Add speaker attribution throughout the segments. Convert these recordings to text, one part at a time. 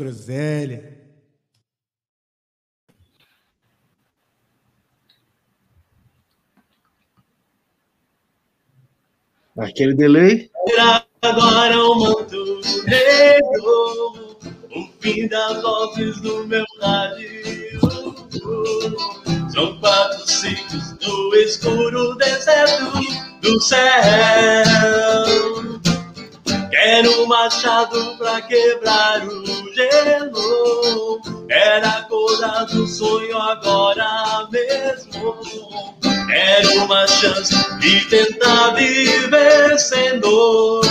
Speaker 1: groselha.
Speaker 2: Aquele delay.
Speaker 3: Agora o manto negro, o fim das vozes do meu rádio. São quatro ciclos no escuro deserto do céu. Quero um machado pra quebrar o gelo. Era acordar do sonho agora mesmo. Quero uma chance de tentar viver sem dor.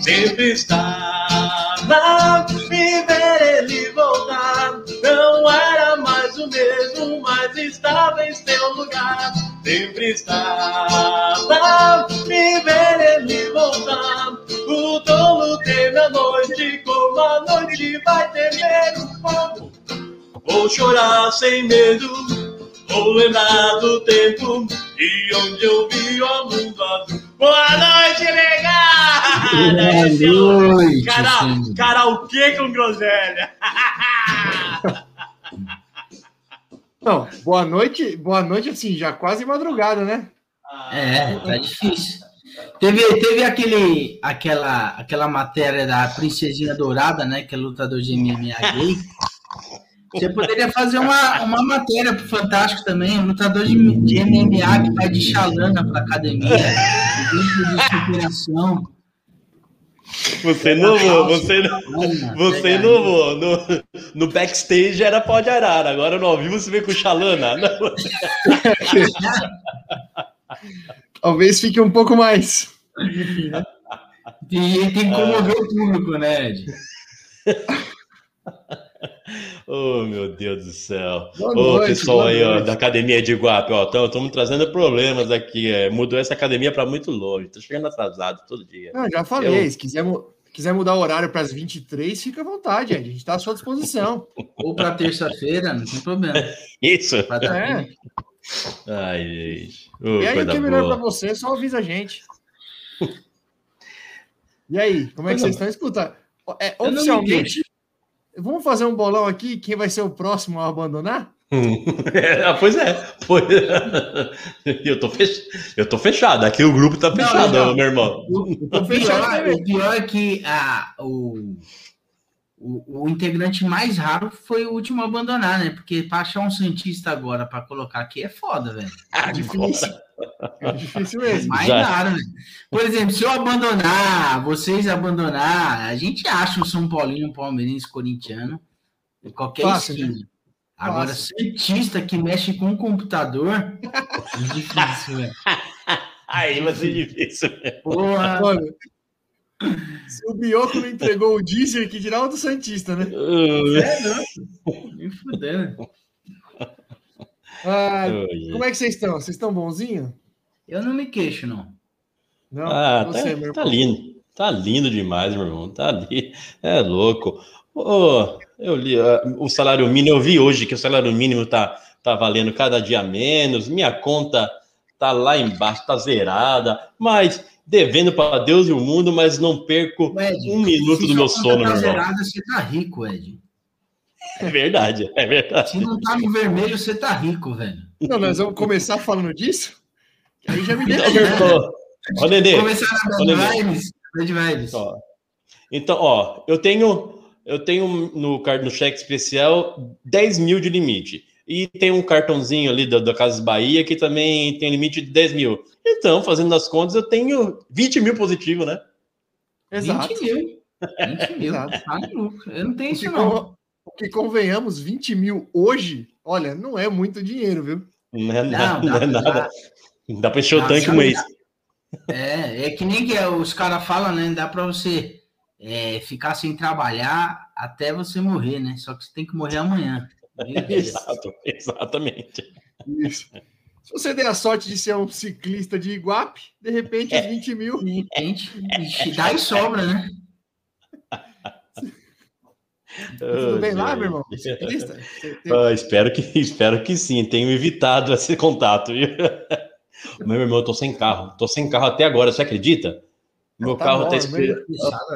Speaker 3: Sempre estava me estava em seu lugar. Sempre estava me ver ele voltar. O tolo teme a noite, como a noite vai temer o. Vou chorar sem medo, vou lembrar do tempo e onde eu vi o mundo azul. Boa noite, negada! O
Speaker 2: noite,
Speaker 3: Cara, karaokê com groselha.
Speaker 1: Não, boa noite, boa noite, assim, já quase madrugada, né?
Speaker 4: É, tá difícil. Teve, teve aquele, aquela, aquela matéria da Princesinha Dourada, né? Que é lutador de MMA gay. Você poderia fazer uma, uma matéria pro Fantástico também, lutador de, de MMA que vai de chalana pra academia, de superação.
Speaker 3: Você não voou, você não. Você no, no, no backstage era pau de arara, agora no ao vivo você vê com Xalana.
Speaker 1: Talvez fique um pouco mais.
Speaker 4: Tem gente que tem que comover o público, né, Ed?
Speaker 3: Oh, meu Deus do céu.
Speaker 1: Boa
Speaker 3: Ô,
Speaker 1: noite,
Speaker 3: pessoal aí, ó, da academia de Iguape, ó, estamos trazendo problemas aqui. é, mudou essa academia para muito longe. Tô chegando atrasado todo dia.
Speaker 1: Não, já falei,
Speaker 3: Eu-
Speaker 1: se quiser, quiser mudar o horário para as 23, fica à vontade. A gente está à sua disposição.
Speaker 4: Ou pra terça-feira, não tem problema.
Speaker 3: Isso?
Speaker 4: Pra dar
Speaker 1: É.
Speaker 3: Ai, gente. Ô,
Speaker 1: E aí, o que é melhor para você, só avisa a gente. E aí, como é que vocês estão? Escuta, é, oficialmente, vamos fazer um bolão aqui, quem vai ser o próximo a abandonar?
Speaker 3: Ah, pois é. Pois... Eu, tô fech... eu tô fechado. Aqui o grupo tá fechado,
Speaker 1: não.
Speaker 3: meu irmão.
Speaker 4: O,
Speaker 1: Tô
Speaker 4: o
Speaker 1: fechado
Speaker 4: pior, o pior é que a, o, o, o integrante mais raro foi o último a abandonar, né? Porque para achar um cientista agora para colocar aqui é foda, velho.
Speaker 3: Ah,
Speaker 1: Difícil. É difícil mesmo.
Speaker 4: Mais
Speaker 3: Já.
Speaker 4: raro, né? Por exemplo, se eu abandonar, vocês abandonar, a gente acha um São Paulino, um palmeirense, corintiano, em qualquer
Speaker 1: Fácil,
Speaker 4: esquina. Agora,
Speaker 1: Fácil.
Speaker 4: cientista que mexe com o computador, é difícil, velho.
Speaker 3: Aí vai ser difícil.
Speaker 4: Porra.
Speaker 1: Olha, se o Bioco não entregou o Deezer, que dirá o do Santista, né?
Speaker 4: É, não. Me fudendo.
Speaker 1: Ah,
Speaker 3: Oi.
Speaker 1: como é que vocês estão? Vocês estão bonzinho?
Speaker 4: Eu não me queixo, não.
Speaker 1: Não,
Speaker 3: Ah,
Speaker 1: você,
Speaker 3: tá,
Speaker 1: meu
Speaker 3: tá
Speaker 1: irmão.
Speaker 3: lindo. Tá lindo demais, meu irmão. Tá ali. É louco. Ô, eu li ah, o salário mínimo, eu vi hoje que o salário mínimo tá, tá valendo cada dia menos. Minha conta tá lá embaixo, tá zerada, mas devendo para Deus e o mundo, mas não perco
Speaker 4: Ed,
Speaker 3: um minuto do meu sono,
Speaker 4: conta
Speaker 3: meu
Speaker 4: tá
Speaker 3: irmão.
Speaker 4: zerada, você tá rico, Ed.
Speaker 3: É verdade, é verdade.
Speaker 4: Se não tá no vermelho, você tá rico, velho.
Speaker 1: Não, nós vamos começar falando disso? Aí já me
Speaker 3: Então,
Speaker 1: deu.
Speaker 3: meu- Ó, Nenê,
Speaker 4: Começar Bad Vibes. Bad Vibes.
Speaker 3: Ó, Então, ó, eu tenho, eu tenho no, no cheque especial 10 mil de limite. E tem um cartãozinho ali da, da Casas Bahia que também tem limite de 10 mil. Então, fazendo as contas, eu tenho 20 mil positivo, né?
Speaker 1: Exato.
Speaker 4: 20 mil. 20 mil.
Speaker 1: Exato.
Speaker 4: Tá maluco. Eu não tenho isso, não.
Speaker 1: Porque convenhamos, 20 mil hoje, olha, não é muito dinheiro, viu?
Speaker 3: Não é,
Speaker 4: Não,
Speaker 3: nada, não
Speaker 4: dá,
Speaker 3: é nada.
Speaker 4: dá.
Speaker 3: Dá pra encher o tanque um mês.
Speaker 4: É, é que nem que os caras falam, né? Dá pra você é, ficar sem trabalhar até você morrer, né? Só que você tem que morrer amanhã.
Speaker 3: Exato, exatamente.
Speaker 1: Isso. Se você der a sorte de ser um ciclista de Iguape, de repente, os 20 mil.
Speaker 4: De repente, dá e sobra, né?
Speaker 1: Tudo bem lá, meu irmão? tem-
Speaker 3: Ah, espero, que, espero que sim. Tenho evitado esse contato. viu? Meu irmão, eu tô sem carro. Tô sem carro até agora, você acredita? Meu
Speaker 1: Tá
Speaker 3: carro
Speaker 1: bom,
Speaker 3: tá
Speaker 1: é
Speaker 3: esperando.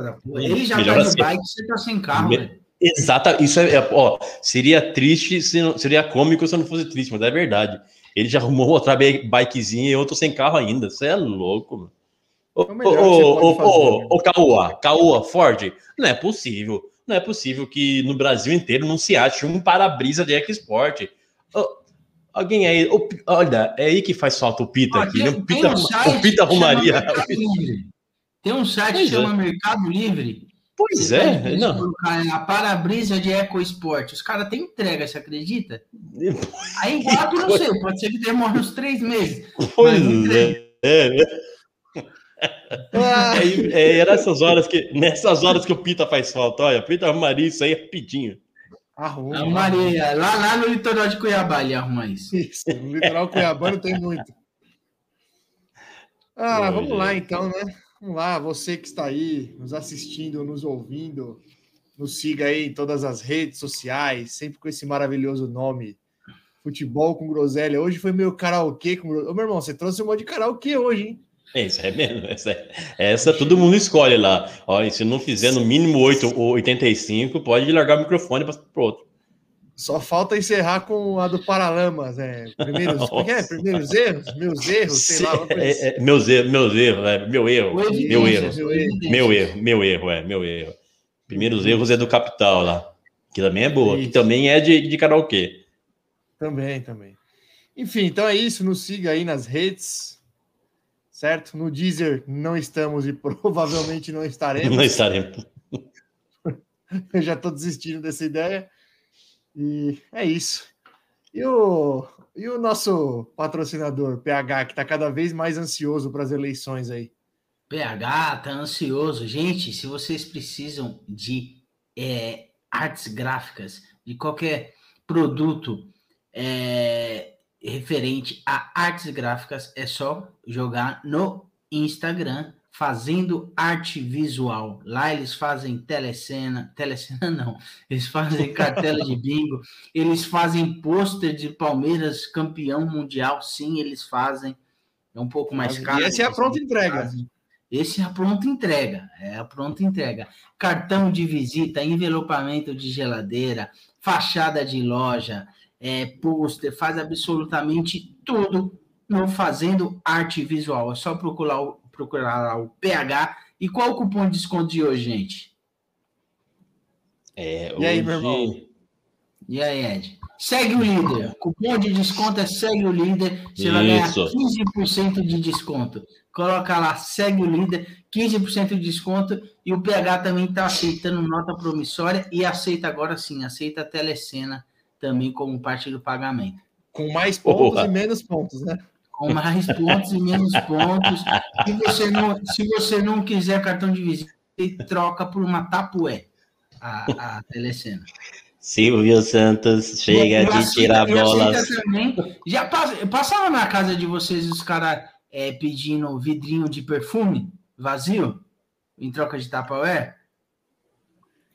Speaker 4: Da porra. Ele já
Speaker 3: Melhor
Speaker 4: faz o
Speaker 3: assim.
Speaker 4: bike, você tá sem carro,
Speaker 3: Me-
Speaker 4: velho.
Speaker 3: Exata, isso é, é- ó, seria triste, se não- seria cômico se eu não fosse triste, mas é verdade. Ele já arrumou outra bi- bikezinha e eu tô sem carro ainda. Você é louco, mano. Ô,
Speaker 1: É melhor
Speaker 3: ô, ô, ô,
Speaker 1: né?
Speaker 3: Ford, não é possível. Não é possível que no Brasil inteiro não se ache um para-brisa de Export. Ô, alguém aí, Pi- olha, é aí que faz falta o Pita aqui.
Speaker 4: tem-
Speaker 3: né? O Pita,
Speaker 4: um site
Speaker 3: o Pita arrumaria.
Speaker 4: Mercado Livre. Tem um site que
Speaker 3: Pois
Speaker 4: chama Mercado Livre.
Speaker 3: Pois é, não.
Speaker 4: a para-brisa de EcoSport. Os caras têm entrega, você acredita? Aí eu não sei, pode ser que demore uns três meses.
Speaker 3: Pois é. é.
Speaker 1: Ah,
Speaker 3: Aí, é, era essas horas que, nessas horas que o Pita faz falta. Olha, o Pita arrumaria isso aí rapidinho.
Speaker 1: arruma.
Speaker 4: A Maria, lá, lá no litoral de Cuiabá ele arruma isso.
Speaker 1: Isso, no litoral cuiabano tem muito. Ah, vamos lá então, né? Vamos lá, você que está aí nos assistindo, nos ouvindo, nos siga aí em todas as redes sociais, sempre com esse maravilhoso nome, Futebol com Groselha. Hoje foi meu karaokê com Groselha. Ô, meu irmão, você trouxe um monte de karaokê hoje, hein?
Speaker 3: É Isso é mesmo. Essa, é- essa todo mundo escolhe lá. Olha, se não fizer no mínimo 8 ou 85, pode largar o microfone para pro outro.
Speaker 1: Só falta encerrar com a do Paralamas, é. Primeiros, como é que é? Primeiros erros, meus erros, sei lá. assim.
Speaker 3: É, é, meus erros, meus erros, é, meu erro.
Speaker 4: O
Speaker 3: Meu erro.
Speaker 4: o.
Speaker 3: Meu erro, meu erro, é, meu erro. Primeiros erros é do Capital lá. Que também é boa, que
Speaker 1: Isso.
Speaker 3: também é de, de karaokê.
Speaker 1: Também, também. Enfim, então é isso. Nos siga aí nas redes, certo? No Deezer não estamos e provavelmente não estaremos.
Speaker 3: Não estaremos.
Speaker 1: Eu já estou desistindo dessa ideia. E é isso. E o, e o nosso patrocinador, PH, que está cada vez mais ansioso para as eleições aí.
Speaker 4: PH tá ansioso. Gente, se vocês precisam de é, artes gráficas, de qualquer produto é, referente a artes gráficas, é só jogar no Instagram fazendo arte visual. Lá eles fazem telecena, telecena não, eles fazem cartela de bingo, eles fazem pôster de Palmeiras campeão mundial, sim, eles fazem. É um pouco mais
Speaker 1: E
Speaker 4: caro.
Speaker 1: essa é a pronta entrega.
Speaker 4: fazem. Esse é a pronta entrega. É a pronta entrega. Cartão de visita, envelopamento de geladeira, fachada de loja, é, pôster, faz absolutamente tudo no Fazendo Arte Visual. É só procurar, o- procurar lá o PH. E qual o cupom de desconto de hoje, gente?
Speaker 3: É,
Speaker 1: E aí,
Speaker 3: hoje-
Speaker 1: meu irmão?
Speaker 4: E aí, Ed? Segue o líder. Cupom de desconto é segue o líder. Você vai ganhar
Speaker 3: Isso.
Speaker 4: 15% de desconto. Coloca lá, segue o líder, 15% de desconto. E o PH também está aceitando nota promissória e aceita agora sim, aceita a telecena também como parte do pagamento.
Speaker 1: Com mais pontos e menos pontos, né?
Speaker 4: Com mais pontos e menos pontos. Se você não, se você não quiser cartão de visita, troca por uma tapué a, a telecena.
Speaker 3: Silvio Santos chega
Speaker 4: Eu
Speaker 3: de
Speaker 4: aceito-
Speaker 3: tirar
Speaker 4: eu
Speaker 3: bolas.
Speaker 4: também. Já pass- passava na casa de vocês os caras pedindo vidrinho de perfume vazio em troca de Tupperware?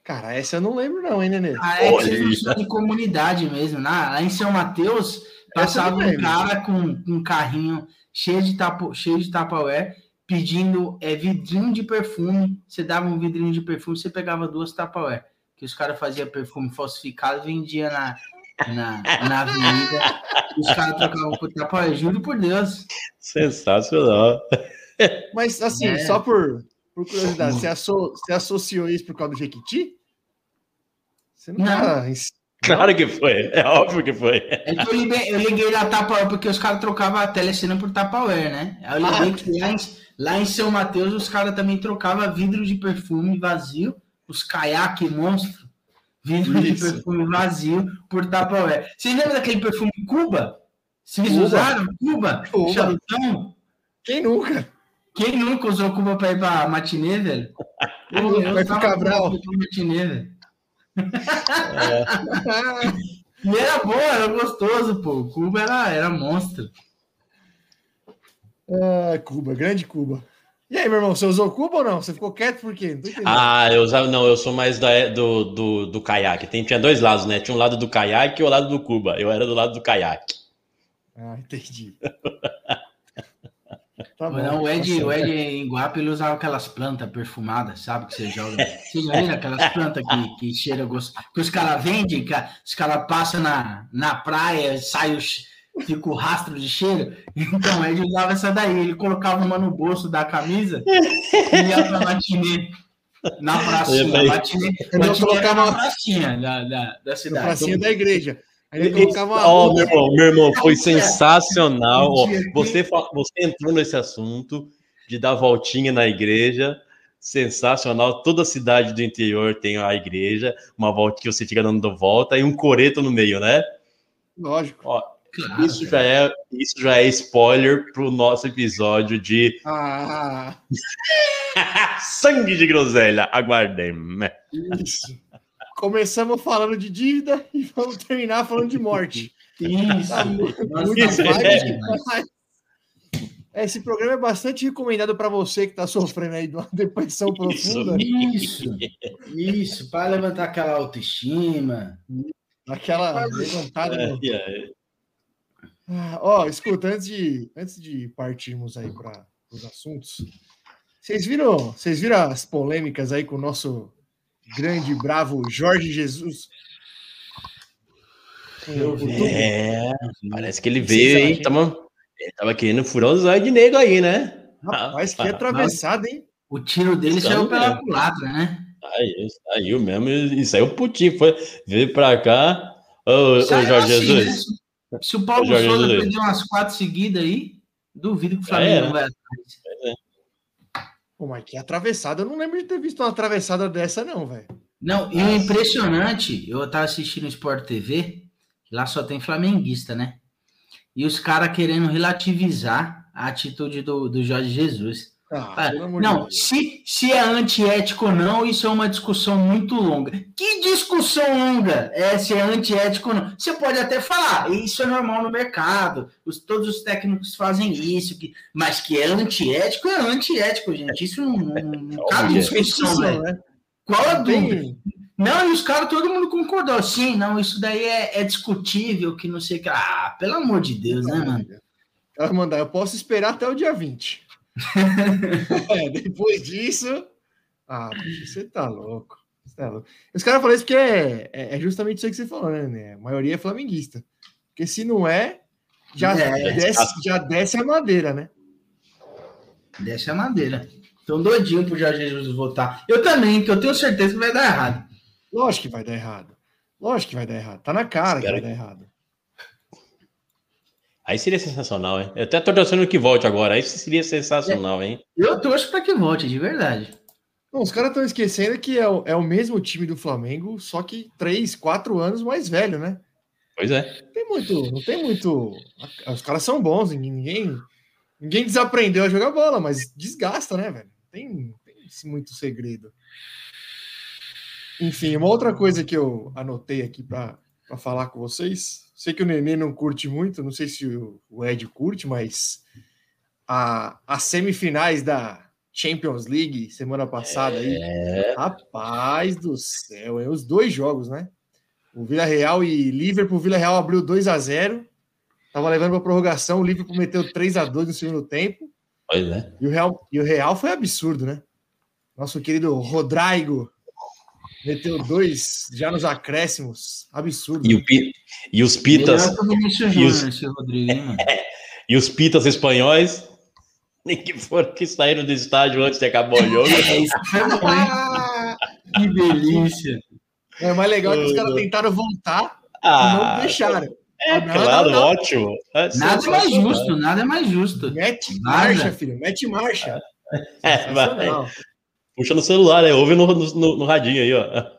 Speaker 1: Cara, essa eu não lembro, não, hein, Nenê?
Speaker 4: Ah, é que de comunidade mesmo. né? Lá em São Mateus, passava um cara com com um carrinho cheio de, tapo, cheio de Tupperware pedindo é, vidrinho de perfume. Você dava um vidrinho de perfume, você pegava duas Tupperware. Que os caras faziam perfume falsificado e vendia na, na, na avenida. os caras trocavam por Tupperware. Juro por Deus.
Speaker 3: Sensacional.
Speaker 1: Mas, assim,
Speaker 4: É.
Speaker 1: só por, por curiosidade, você, asso- você associou isso por causa do Jequiti? Você não,
Speaker 4: Não.
Speaker 1: tá
Speaker 3: Claro que foi. É óbvio que foi.
Speaker 4: É que eu liguei, eu liguei na Tupperware porque os caras trocavam a telecena por Tupperware, né? Aí eu liguei que lá em, lá em São Mateus os caras também trocavam vidro de perfume vazio, os caiaque monstro, vidro de
Speaker 1: Isso.
Speaker 4: perfume vazio por Tupperware. Vocês lembram daquele perfume Cuba? Vocês
Speaker 1: Cuba.
Speaker 4: usaram Cuba?
Speaker 1: Cuba.
Speaker 4: Charutão?
Speaker 1: Quem nunca?
Speaker 4: Quem nunca usou Cuba pra ir pra matinê, velho?
Speaker 1: Vai pro
Speaker 4: usava
Speaker 1: Cabral.
Speaker 4: Matinê, velho.
Speaker 1: Ah,
Speaker 4: E era bom, era gostoso, pô. Cuba era, era monstro.
Speaker 1: Ah, Cuba, grande Cuba. E aí, meu irmão, você usou Cuba ou não? Você ficou quieto por quê?
Speaker 3: Ah, eu usava. Não, eu sou mais da, do, do, do caiaque. Tem, tinha dois lados, né? Tinha um lado do caiaque e o lado do Cuba. Eu era do lado do caiaque.
Speaker 1: Ah, entendi. Tá bom.
Speaker 4: Não, o
Speaker 1: tá
Speaker 4: Ed,
Speaker 1: certo.
Speaker 4: o Ed em Guape ele usava aquelas plantas perfumadas, sabe? Que você joga. Viu aquelas plantas que, que cheira gosto? Que os caras vendem, que a- os caras passam na, na praia, sai o, fica o rastro de cheiro. Então o Ed usava essa daí. Ele colocava uma no bolso da camisa e ia pra matinê. Na pracinha.
Speaker 3: Ele-
Speaker 4: Matinê,
Speaker 1: Ele
Speaker 4: matinê
Speaker 1: colocava-
Speaker 4: na pracinha da, da, da
Speaker 1: Na
Speaker 4: cidade.
Speaker 1: pracinha da igreja. Ele colocava uma
Speaker 3: Ó,
Speaker 1: roupa-
Speaker 3: meu irmão, meu irmão, foi sensacional. ó. Você, você entrou nesse assunto de dar voltinha na igreja. Sensacional. Toda cidade do interior tem a igreja, uma voltinha você fica dando volta e um coreto no meio, né?
Speaker 1: Lógico.
Speaker 4: Claro,
Speaker 3: Isso já é, isso já é spoiler pro nosso episódio de
Speaker 1: Ah,
Speaker 3: sangue de groselha. Aguardem.
Speaker 1: isso. Começamos falando de dívida e vamos terminar falando de morte.
Speaker 4: Isso.
Speaker 1: Tá
Speaker 3: é.
Speaker 1: Esse programa é bastante recomendado para você que está sofrendo aí de uma depressão profunda,
Speaker 4: Isso, isso, para levantar aquela autoestima.
Speaker 1: aquela levantada. no-
Speaker 3: É, é.
Speaker 1: Ah, Ó, escuta, antes de, antes de partirmos aí para os assuntos, vocês viram, vocês viram as polêmicas aí com o nosso grande bravo Jorge Jesus?
Speaker 3: É, parece que ele veio, hein? Tava, ele tava querendo furar os olhos de negro aí, né?
Speaker 1: Rapaz, que atravessada, hein?
Speaker 4: O tiro dele saiu
Speaker 3: é
Speaker 4: pela
Speaker 3: mesmo.
Speaker 4: culatra, né?
Speaker 3: Aí, saiu mesmo, e saiu putinho. Foi, veio pra cá. Ô, ô Jorge
Speaker 4: assim,
Speaker 3: Jesus.
Speaker 4: né? Se- o Paulo
Speaker 3: Jorge
Speaker 4: Souza
Speaker 3: Jesus.
Speaker 4: perder umas quatro seguidas aí, duvido que o
Speaker 3: Já
Speaker 4: Flamengo
Speaker 3: era.
Speaker 4: não vai atrás.
Speaker 1: Pô, mas que atravessada. Eu não lembro de ter visto uma atravessada dessa, não, velho.
Speaker 4: Não, e o impressionante, eu tava assistindo Sport TV, lá só tem flamenguista, né? E os caras querendo relativizar a atitude do, do Jorge Jesus.
Speaker 1: Ah,
Speaker 4: Ah,
Speaker 1: de
Speaker 4: Não, se, se é antiético ou não, isso é uma discussão muito longa. Que discussão longa é se é antiético ou não? Você pode até falar, isso é normal no mercado, os- todos os técnicos fazem isso, que, mas que é antiético, é antiético, gente. Isso não, não, não cabe
Speaker 3: Calma,
Speaker 4: discussão, velho.
Speaker 1: né?
Speaker 4: Qual a dúvida? Não, e os caras, todo mundo concordou. Sim, não, isso daí é, é discutível, que não sei o que. Ah, pelo amor de Deus, né, mano?
Speaker 1: Ela mandar, eu posso esperar até o dia 20. É, depois disso. Ah, bicho, você tá louco. Você tá louco. Os caras falam isso porque é, é- é justamente isso que você falou, né? A maioria é flamenguista. Porque se não é, já,
Speaker 4: É.
Speaker 1: desce, já desce a madeira, né?
Speaker 4: Desce a madeira. Estão doidinho pro Jorge Jesus votar. Eu também, que eu tenho certeza que vai dar errado.
Speaker 1: Lógico que vai dar errado. Lógico que vai dar errado. Tá na cara que
Speaker 3: Espero
Speaker 1: vai dar errado.
Speaker 3: Aí seria sensacional, hein? Eu até tô torcendo que volte agora. Aí seria sensacional, hein?
Speaker 4: Eu torço para que volte, de verdade.
Speaker 1: Não, os caras estão esquecendo que é o, é o mesmo time do Flamengo, só que três, quatro anos mais velho, né?
Speaker 3: Pois é.
Speaker 1: Não tem muito, não tem muito. Os caras são bons, ninguém, ninguém desaprendeu a jogar bola, mas desgasta, né, velho? Não Tem, tem esse muito segredo. Enfim, uma outra coisa que eu anotei aqui para falar com vocês. Sei que o Nenê não curte muito, não sei se o, Ed curte, mas a, as semifinais da Champions League semana passada aí. Rapaz do céu, é os dois jogos, né? O Vila Real e Liverpool. O Vila Real abriu 2 a 0 Tava levando para prorrogação. O Liverpool meteu 3 a 2 no segundo tempo.
Speaker 3: Pois é.
Speaker 1: E o Real, e o Real foi absurdo, né? Nosso querido Rodrigo meteu dois já nos acréscimos. Absurdo.
Speaker 3: E, o pi- e os pitas, e os-
Speaker 4: mano?
Speaker 3: e os pitas espanhóis, nem que foram que saíram do estádio antes de acabar o jogo.
Speaker 4: É?
Speaker 1: Ah,
Speaker 4: Que delícia.
Speaker 1: é mais legal que os caras tentaram voltar e
Speaker 3: Ah,
Speaker 1: não deixaram.
Speaker 3: é
Speaker 1: Não,
Speaker 3: claro,
Speaker 1: não.
Speaker 3: ótimo. É
Speaker 4: Nada é mais justo, nada é mais justo.
Speaker 1: Mete
Speaker 4: Nada.
Speaker 1: marcha, filho. Mete marcha.
Speaker 3: É, vai. Puxa no celular, né? Ouve no, no, no radinho aí, ó.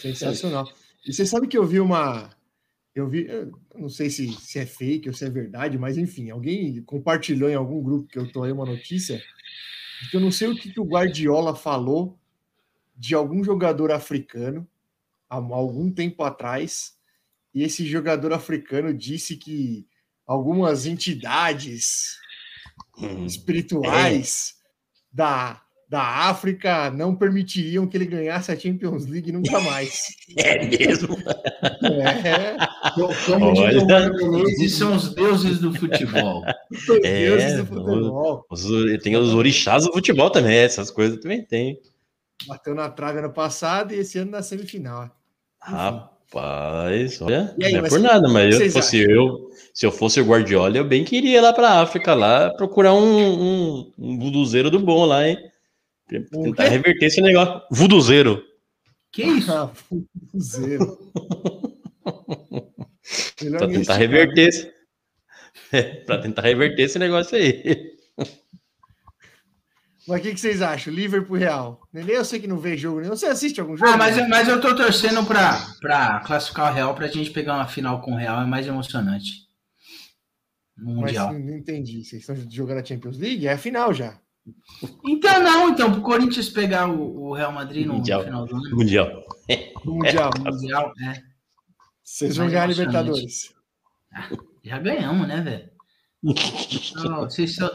Speaker 1: Sensacional. E você sabe que eu vi uma. Eu vi, eu não sei se, se é fake ou se é verdade, mas enfim, alguém compartilhou em algum grupo que eu tô aí uma notícia de que eu não sei o que, que o Guardiola falou de algum jogador africano há algum tempo atrás, e esse jogador africano disse que algumas entidades
Speaker 3: Hum.
Speaker 1: espirituais da, da África não permitiriam que ele ganhasse a Champions League nunca mais.
Speaker 3: É mesmo?
Speaker 1: É,
Speaker 4: Como Menezes, são os deuses do futebol.
Speaker 1: os
Speaker 3: É,
Speaker 1: deuses do futebol.
Speaker 3: Os, tem os orixás do futebol também, essas coisas também tem.
Speaker 1: Bateu na trave ano passado e esse ano na semifinal.
Speaker 3: Rapaz, olha,
Speaker 1: aí,
Speaker 3: não é por nada, mas eu, fosse eu, se eu fosse o Guardiola, eu bem queria ir lá pra África, lá, procurar um, um, um do bom lá, hein? Tentar reverter esse negócio. Vuduzeiro.
Speaker 4: Que isso?
Speaker 1: Ah, zero. Melhor
Speaker 3: Pra
Speaker 1: nem
Speaker 3: tentar reverter esse. É, pra tentar reverter esse negócio aí.
Speaker 1: Mas o que, que vocês acham? Liverpool Real. Nenê, eu sei que não vê jogo nenhum. Você assiste algum jogo?
Speaker 4: Ah, mas, eu- mas eu tô torcendo pra, pra classificar o Real pra gente pegar uma final com o Real, é mais emocionante. No
Speaker 1: Mas
Speaker 4: Mundial.
Speaker 1: não entendi. Vocês estão jogando a Champions League? É a final já.
Speaker 4: Então não, então, pro Corinthians pegar o, o Real Madrid no
Speaker 3: Mundial.
Speaker 4: final do ano.
Speaker 3: Mundial.
Speaker 1: No Mundial.
Speaker 4: no Mundial, é.
Speaker 1: Vocês vão
Speaker 4: Mais
Speaker 1: ganhar. Libertadores.
Speaker 4: Já ganhamos, né, velho? Vocês só...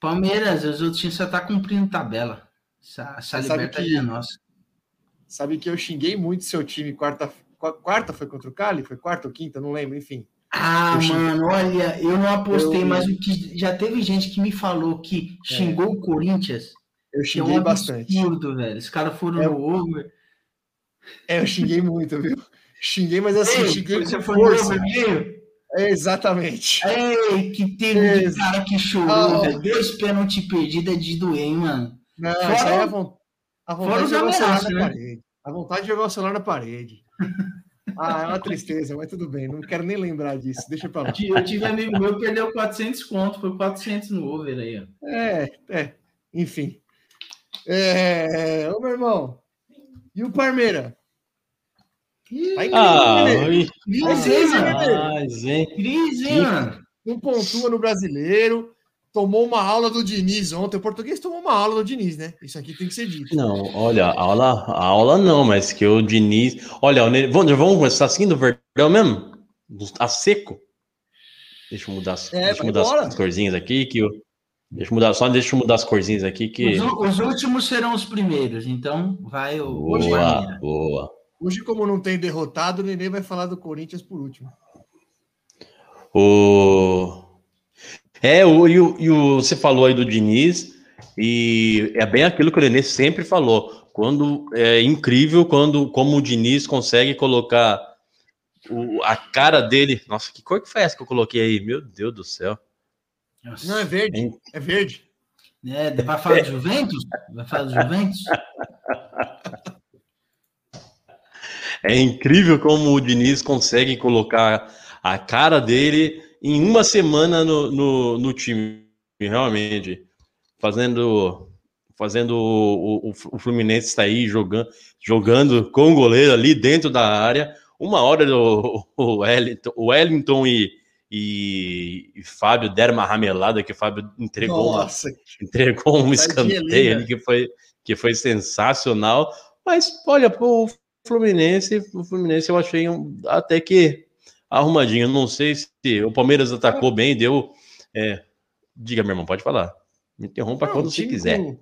Speaker 4: Palmeiras, os outros times só tá cumprindo tabela. Essa, essa
Speaker 1: Você sabe
Speaker 4: libertad
Speaker 1: que-
Speaker 4: é nossa.
Speaker 1: Sabe que eu xinguei muito seu time quarta. qu- Quarta foi contra o Cali? Foi quarta ou quinta? Não lembro, enfim.
Speaker 4: Ah,
Speaker 1: xinguei.
Speaker 4: mano, olha, eu não apostei,
Speaker 1: Eu-
Speaker 4: mas o que já teve gente que me falou que xingou o Corinthians.
Speaker 1: Eu
Speaker 4: Que é
Speaker 1: xinguei
Speaker 4: um
Speaker 1: bastante.
Speaker 4: absurdo, velho. Os caras foram
Speaker 1: É-
Speaker 4: no over.
Speaker 1: É, eu xinguei muito, viu? Xinguei, mas assim,
Speaker 4: Ei,
Speaker 1: xinguei
Speaker 4: você
Speaker 1: com
Speaker 4: foi no
Speaker 1: força. É, exatamente.
Speaker 4: Ei, que teve de
Speaker 1: Esse-
Speaker 4: cara que chorou,
Speaker 1: Ah.
Speaker 4: velho. Dois pênaltis perdidos é de doer, hein, mano.
Speaker 1: Não,
Speaker 4: Fora-
Speaker 1: é a, von- a
Speaker 4: fora
Speaker 1: vontade
Speaker 4: os
Speaker 1: de jogar o celular
Speaker 4: ameaças,
Speaker 1: na
Speaker 4: né?
Speaker 1: parede. A vontade de jogar o celular na parede. Ah, é uma tristeza, mas tudo bem. Não quero nem lembrar disso. Deixa pra lá.
Speaker 4: Eu tive amigo meu que perdeu 400 conto, foi 400 no over aí, ó.
Speaker 1: É, é. Enfim. É, ô, meu irmão. E o Parmeira? Incrível,
Speaker 3: Ah,
Speaker 1: né?
Speaker 4: Crise, hein, mano?
Speaker 3: rapaz, hein?
Speaker 4: Crise, hein, mano?
Speaker 1: Não pontua no brasileiro. Tomou uma aula do Diniz ontem. O português tomou uma aula do Diniz, né? Isso aqui tem que ser dito.
Speaker 3: Não, olha, a aula, a aula não, mas que o Diniz. Olha, vamos, vamos começar assim do Verdão mesmo? A seco? Deixa eu mudar, as-
Speaker 1: É,
Speaker 3: deixa eu mudar as,
Speaker 1: embora.
Speaker 3: as corzinhas aqui. Que eu, deixa eu mudar, só deixa eu mudar as corzinhas aqui. Que,
Speaker 4: Os, os últimos serão os primeiros, então vai o,
Speaker 3: boa,
Speaker 4: Palmeiras.
Speaker 3: boa.
Speaker 1: Hoje, como não tem derrotado, o Nenê vai falar do Corinthians por último.
Speaker 3: O... É, o, e, o, e o- você falou aí do Diniz, e é bem aquilo que o Nenê sempre falou. Quando é incrível quando como o Diniz consegue colocar o- a cara dele. Nossa, que cor que foi essa que eu coloquei aí? Meu Deus do céu.
Speaker 4: Nossa.
Speaker 1: Não, é verde. É verde.
Speaker 4: É, vai falar do Juventus? Vai falar do Juventus?
Speaker 3: É incrível como o Diniz consegue colocar a cara dele em uma semana no, no, no time, realmente. Fazendo, fazendo o, o, o Fluminense estar aí jogando, jogando com o goleiro ali dentro da área. Uma hora o, o Wellington, Wellington e, e, e Fábio deram uma ramelada que o Fábio entregou uma,
Speaker 1: Nossa,
Speaker 3: entregou um escanteio ali que foi, que foi sensacional. Mas, olha, o Fluminense, o Fluminense eu achei um- até que arrumadinho. Não sei se o Palmeiras atacou bem, deu. é, diga, meu irmão, pode falar. Me interrompa
Speaker 1: Não,
Speaker 3: quando
Speaker 1: um
Speaker 3: você quiser.
Speaker 1: com-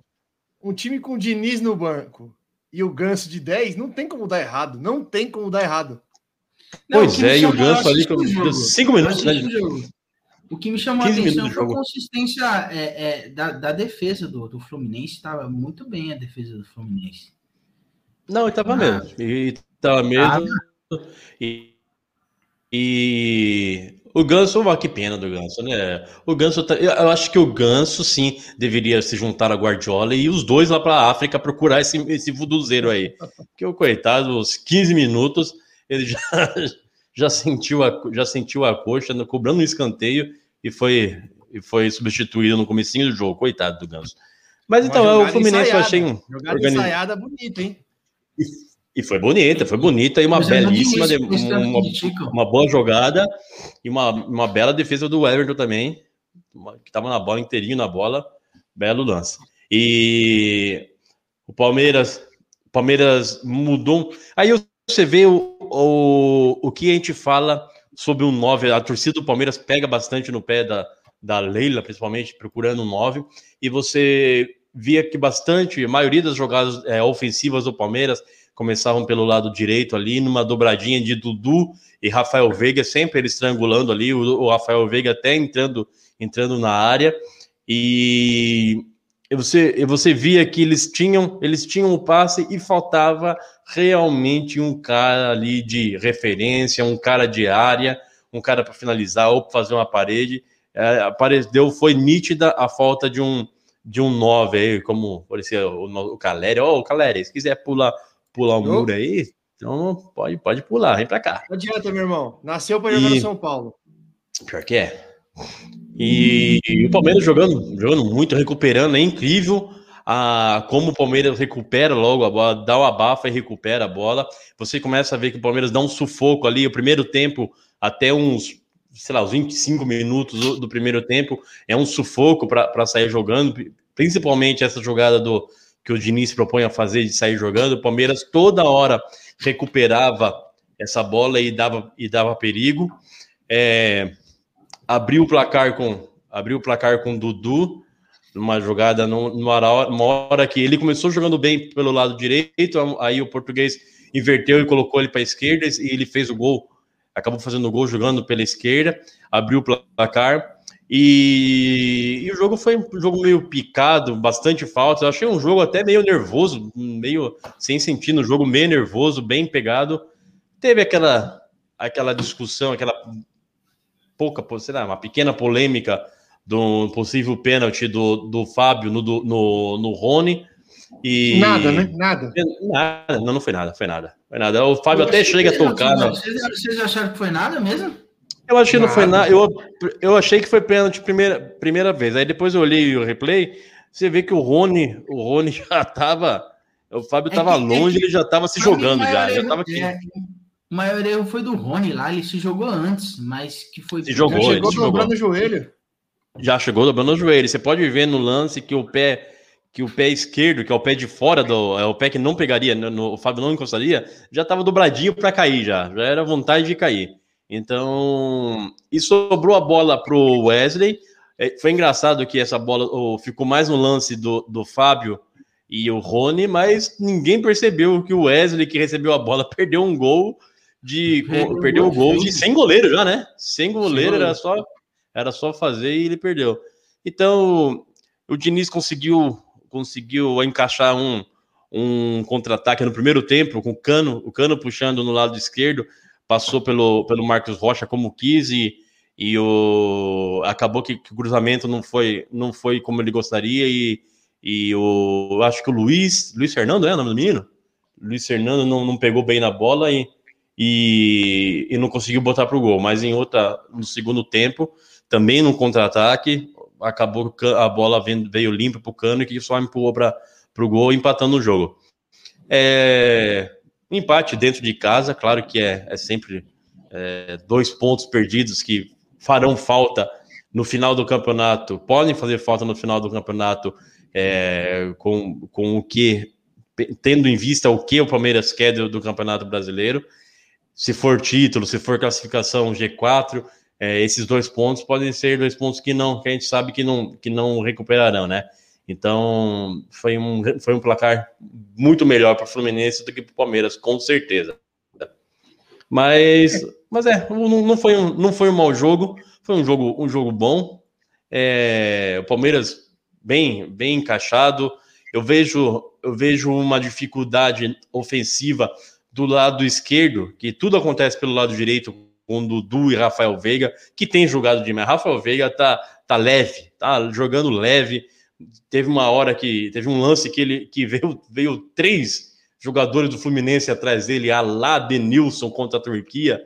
Speaker 1: um time com o Diniz no banco e o Ganso de 10, não tem como dar errado. Não tem como dar errado.
Speaker 4: Não,
Speaker 3: Pois
Speaker 4: o que me
Speaker 3: é, e o Ganso ali com
Speaker 4: o jogo.
Speaker 3: cinco
Speaker 4: Eu
Speaker 3: minutos, né?
Speaker 4: o que me chamou a
Speaker 3: 15
Speaker 4: atenção foi a consistência é, é, da, da defesa do, do Fluminense. Estava muito bem a defesa do Fluminense.
Speaker 3: Não, ele tava
Speaker 4: Ah.
Speaker 3: mesmo. E tava mesmo. E, e o Ganso, ó, que pena do Ganso, né? O Ganso, tá- eu eu acho que o Ganso, sim, deveria se juntar a Guardiola e os dois lá pra África procurar esse, esse vuduzeiro aí. Porque o coitado, os 15 minutos, ele já, já, sentiu, a, já sentiu a coxa, no- cobrando um escanteio e foi, e foi substituído no comecinho do jogo. Coitado do Ganso. Mas então, é o Fluminense eu
Speaker 1: ensaiada.
Speaker 3: achei um.
Speaker 1: Jogada
Speaker 3: organiz-
Speaker 1: ensaiada bonita, hein?
Speaker 3: E foi bonita, foi bonita e uma
Speaker 4: Mas
Speaker 3: belíssima,
Speaker 4: tanto
Speaker 3: uma, uma boa jogada e uma, uma bela defesa do Everton também, que estava na bola inteirinho na bola, belo lance. E o Palmeiras, o Palmeiras mudou. Aí você vê o, o, o que a gente fala sobre um 9, a torcida do Palmeiras pega bastante no pé da, da Leila, principalmente procurando um 9, e você via que bastante, a maioria das jogadas é, ofensivas do Palmeiras começavam pelo lado direito ali, numa dobradinha de Dudu e Rafael Veiga, sempre ele estrangulando ali, o, Rafael Veiga até entrando, entrando na área. E você, você via que eles tinham, eles tinham o passe e faltava realmente um cara ali de referência, um cara de área, um cara para finalizar ou para fazer uma parede. É, apareceu, foi nítida a falta de um de um 9 aí, como parecia o, o Caleri. Ó, oh, o Caleri, se quiser pular, pular o muro aí, então pode, pode pular, vem para cá.
Speaker 1: Não adianta, meu irmão. Nasceu para jogar e... no São Paulo.
Speaker 3: Pior que é. E, e o Palmeiras jogando, jogando muito, recuperando, é incrível a, como o Palmeiras recupera logo a bola, dá o abafa e recupera a bola. Você começa a ver que o Palmeiras dá um sufoco ali, o primeiro tempo, até uns, sei lá, uns 25 minutos do, do primeiro tempo, é um sufoco para sair jogando, principalmente essa jogada do que o Diniz propõe a fazer de sair jogando. O Palmeiras toda hora recuperava essa bola e dava, e dava perigo. É, abriu o placar com abriu o placar com Dudu numa jogada numa hora, numa hora que ele começou jogando bem pelo lado direito, aí o português inverteu e colocou ele para a esquerda e ele fez o gol, acabou fazendo o gol jogando pela esquerda, abriu o placar e, e o jogo foi um jogo meio picado, bastante falta. Eu achei um jogo até meio nervoso, meio sem sentido, um jogo meio nervoso, bem pegado. Teve aquela aquela discussão, aquela pouca, sei lá, uma pequena polêmica do possível pênalti do, do Fábio no, no, no Rony. E...
Speaker 1: Nada, né? Nada.
Speaker 3: Nada, não, não foi nada, foi nada. Foi nada. O Fábio até chega a tocar.
Speaker 4: Vocês, vocês acharam que foi nada mesmo?
Speaker 3: Eu achei que não foi nada. Eu, eu achei que foi pênalti primeira, primeira vez. Aí depois eu olhei o replay. Você vê que o Rony, o Rony já tava. O Fábio estava é longe, é que, ele já estava se jogando já. Já tava aqui. É,
Speaker 4: o maior erro foi do Rony lá, ele se jogou antes, mas que foi.
Speaker 3: Se jogou, já
Speaker 1: chegou dobrando o joelho.
Speaker 3: Já chegou dobrando o joelho. Você pode ver no lance que o pé que o pé esquerdo, que é o pé de fora do, é o pé que não pegaria, no, no o Fábio não encostaria, já estava dobradinho para cair já, já era vontade de cair. Então, e sobrou a bola pro Wesley. É, foi engraçado que essa bola oh, ficou mais no lance do, do Fábio e o Rony, mas ninguém percebeu que o Wesley que recebeu a bola perdeu um gol de perdeu, perdeu o gol de sem goleiro já, né? Sem goleiro, era só era só fazer e ele perdeu. Então, o Diniz conseguiu conseguiu encaixar um um contra-ataque no primeiro tempo com o Cano, o Cano puxando no lado esquerdo, passou pelo pelo Marcos Rocha como quis e e o acabou que, que o cruzamento não foi não foi como ele gostaria e e o acho que o Luiz Luiz Fernando é o nome do menino Luiz Fernando não, não pegou bem na bola e e, e não conseguiu botar para o gol. Mas em outra, no segundo tempo, também no contra-ataque, acabou a bola veio limpa para o cano e que só empurrou para o gol, empatando o jogo. É, empate dentro de casa, claro que é, é sempre é, dois pontos perdidos que farão falta no final do campeonato, podem fazer falta no final do campeonato é, com, com o que, tendo em vista o que o Palmeiras quer do, do Campeonato Brasileiro se for título, se for classificação G4, é, esses dois pontos podem ser dois pontos que não, que a gente sabe que não, que não recuperarão, né? Então foi um, foi um placar muito melhor para o Fluminense do que para o Palmeiras, com certeza. Mas, mas é, não, não, foi um, não foi um mau jogo, foi um jogo, um jogo bom. É, o Palmeiras bem, bem encaixado. Eu vejo, eu vejo uma dificuldade ofensiva do lado esquerdo, que tudo acontece pelo lado direito com Dudu e Rafael Veiga, que tem jogado de Rafael Veiga tá, tá leve, tá jogando leve. Teve uma hora que teve um lance que ele que veio, veio três jogadores do Fluminense atrás dele, a lá Denilson contra a Turquia,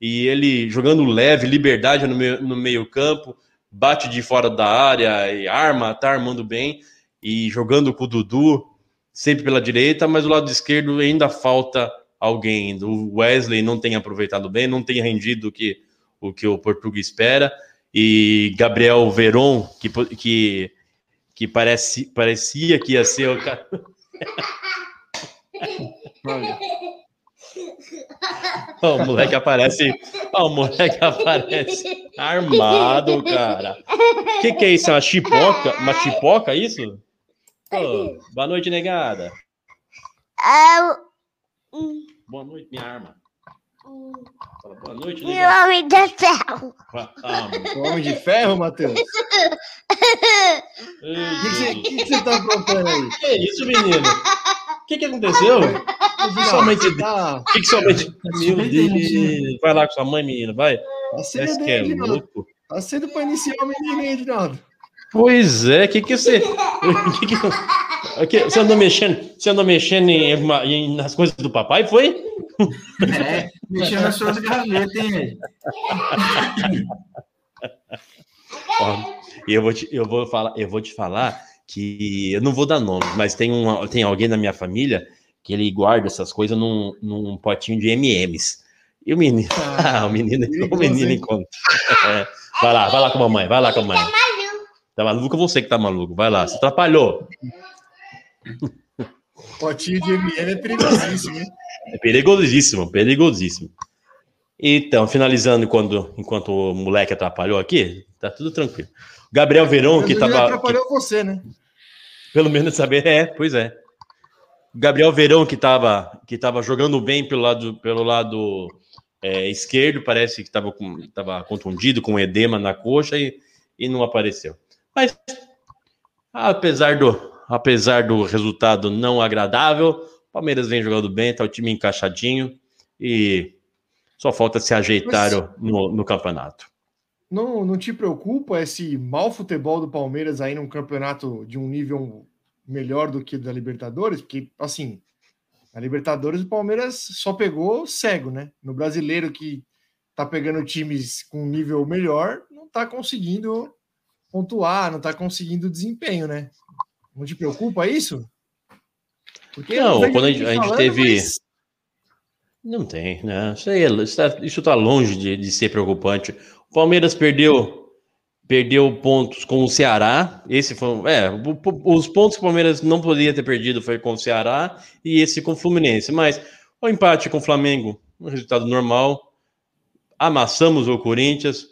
Speaker 3: e ele jogando leve, liberdade no meio, no meio campo, bate de fora da área e arma, tá armando bem, e jogando com o Dudu, sempre pela direita, mas o lado esquerdo ainda falta alguém. Do Wesley não tem aproveitado bem, não tem rendido o que o, que o português espera, e Gabriel Veron, que, que, que parece, parecia que ia ser o cara. Oh, o moleque aparece. Oh, o moleque aparece armado, cara. O que, que é isso? É uma chipoca? Uma chipoca, isso? Ô, boa noite, negada.
Speaker 5: Hum,
Speaker 3: Boa noite, minha arma. Fala, boa noite,
Speaker 5: Meu
Speaker 3: negada.
Speaker 5: homem do céu.
Speaker 3: Ah,
Speaker 1: Homem de Ferro, Matheus. O que que você
Speaker 3: Jesus.
Speaker 1: que que você tá aprontando aí?
Speaker 3: Que isso, menino? O que, que aconteceu? O que sua mãe te
Speaker 1: Tá,
Speaker 3: O que, que sua mãe te... Meu Deus. Vai lá com sua mãe, menino, vai.
Speaker 1: tá cedo,
Speaker 3: Parece que
Speaker 1: hein,
Speaker 3: é louco.
Speaker 1: Tá cedo pra iniciar o menino, hein, Edinaldo?
Speaker 3: Pois é, o que que você... que que... o que- Você andou mexendo, você andou mexendo em, em- nas coisas do papai, foi?
Speaker 4: É, mexendo nas suas gavetas, hein?
Speaker 3: Ó, E eu vou te, eu vou falar, eu vou te falar que eu não vou dar nome, mas tem um, tem alguém na minha família que ele guarda essas coisas num, num potinho de M&M's. E o menino, ah, o menino, o
Speaker 1: perigoso,
Speaker 3: menino encontra. É, vai lá, vai lá com a mamãe, vai lá com a mãe. Tá maluco você que tá maluco, vai lá, você atrapalhou.
Speaker 1: Potinho de MM é perigosíssimo, hein?
Speaker 3: É perigosíssimo, perigosíssimo. Então, finalizando enquanto, enquanto o moleque atrapalhou aqui, tá tudo tranquilo. Gabriel Verão, que tava. que-
Speaker 1: atrapalhou você, né?
Speaker 3: Pelo menos saber, é, pois é. Gabriel Verão, que estava que tava jogando bem pelo lado, pelo lado é, esquerdo, parece que estava tava contundido com edema na coxa e, e não apareceu. Mas, apesar do, apesar do resultado não agradável, o Palmeiras vem jogando bem, tá o time encaixadinho e só falta se ajeitar
Speaker 1: Mas-
Speaker 3: no, no campeonato.
Speaker 1: Não, não te preocupa esse mau futebol do Palmeiras aí num campeonato de um nível melhor do que o da Libertadores? Porque, assim, na Libertadores o Palmeiras só pegou cego, né? No brasileiro que tá pegando times com um nível melhor, não tá conseguindo pontuar, não tá conseguindo desempenho, né? Não te preocupa isso? Porque
Speaker 3: Não, quando a gente- a gente
Speaker 1: falando,
Speaker 3: teve-
Speaker 1: mas-
Speaker 3: Não tem, né? Isso aí é- isso tá- isso tá longe de, de ser preocupante. O Palmeiras perdeu perdeu pontos com o Ceará. Esse foi, é, os pontos que o Palmeiras não poderia ter perdido foi com o Ceará e esse com o Fluminense. Mas o empate com o Flamengo, um resultado normal. Amassamos o Corinthians,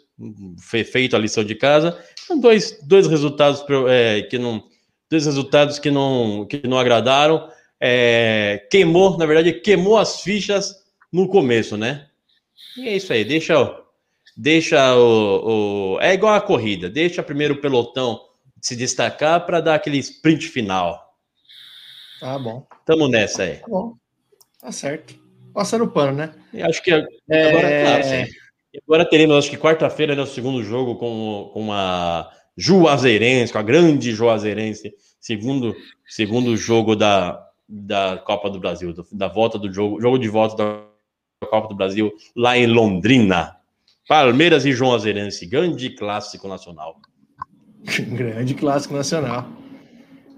Speaker 3: foi feito a lição de casa. São dois, dois resultados é, que não dois resultados que não que não agradaram. É, queimou, na verdade, queimou as fichas no começo, né? E é isso aí, deixa, o- deixa o, o- É igual a corrida, deixa primeiro o pelotão se destacar para dar aquele sprint final.
Speaker 1: Tá bom,
Speaker 3: Tamo nessa aí.
Speaker 1: tá bom. Tá certo. Passando o pano, né?
Speaker 3: E acho que agora,
Speaker 1: É,
Speaker 3: claro, sim. E agora teremos, acho que quarta-feira, né, o segundo jogo com, com a Juazeirense, com a grande Juazeirense, segundo, segundo jogo da, da Copa do Brasil, da volta do jogo, jogo de volta da Copa do Brasil, lá em Londrina. Palmeiras e Juazeirense, grande clássico nacional.
Speaker 1: Grande clássico nacional.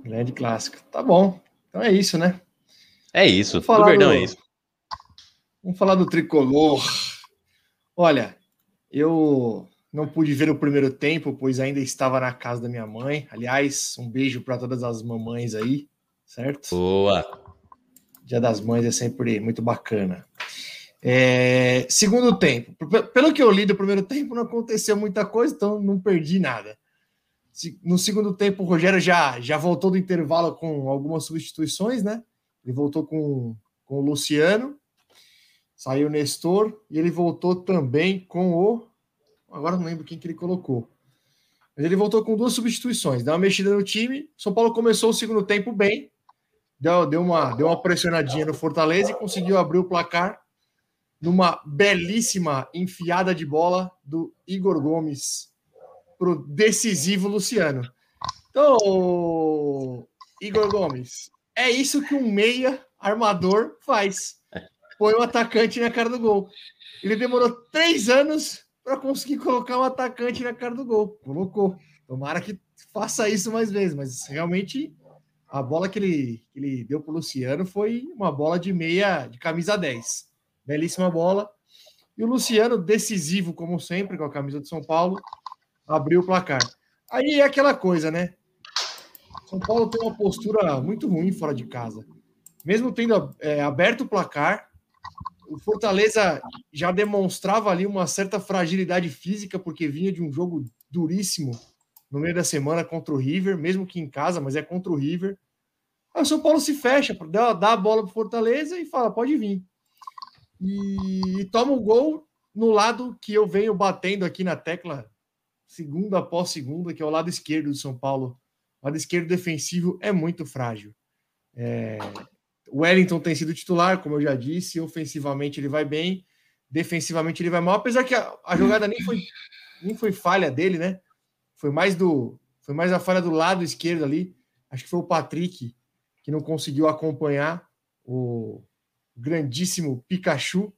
Speaker 1: Grande clássico. Tá bom. Então é isso, né?
Speaker 3: É isso, do Verdão
Speaker 1: do-
Speaker 3: é isso.
Speaker 1: Vamos falar do tricolor. Olha, eu não pude ver o primeiro tempo, pois ainda estava na casa da minha mãe. Aliás, um beijo para todas as mamães aí, certo?
Speaker 3: Boa.
Speaker 1: Dia das Mães é sempre muito bacana. É, segundo tempo. Pelo que eu li do primeiro tempo, não aconteceu muita coisa, então não perdi nada. No segundo tempo, o Rogério já, já voltou do intervalo com algumas substituições, né? Ele voltou com, com o Luciano, saiu o Nestor, e ele voltou também com o. Agora não lembro quem que ele colocou. Mas ele voltou com duas substituições, deu uma mexida no time. São Paulo começou o segundo tempo bem, deu, deu, uma, deu uma pressionadinha no Fortaleza e conseguiu abrir o placar numa belíssima enfiada de bola do Igor Gomes pro decisivo Luciano. Então, Igor Gomes, é isso que um meia armador faz. Põe o atacante na cara do gol. Ele demorou três anos para conseguir colocar um atacante na cara do gol. Colocou. Tomara que faça isso mais vezes, mas realmente a bola que ele, que ele deu para o Luciano foi uma bola de meia, de camisa 10. Belíssima bola. E o Luciano, decisivo como sempre, com a camisa de São Paulo, abriu o placar. Aí é aquela coisa, né? São Paulo tem uma postura muito ruim fora de casa. Mesmo tendo é, aberto o placar, o Fortaleza já demonstrava ali uma certa fragilidade física, porque vinha de um jogo duríssimo no meio da semana contra o River, mesmo que em casa, mas é contra o River. Aí o São Paulo se fecha, dá, a bola pro Fortaleza e fala, pode vir. E, e toma o gol no lado que eu venho batendo aqui na tecla, segunda após segunda, que é o lado esquerdo do São Paulo. O lado esquerdo defensivo é muito frágil. É, o Wellington tem sido titular, como eu já disse, ofensivamente ele vai bem, defensivamente ele vai mal, apesar que a, a jogada nem foi, nem foi falha dele, né? Foi mais do foi mais a falha do lado esquerdo ali. Acho que foi o Patrick que não conseguiu acompanhar o grandíssimo Pikachu,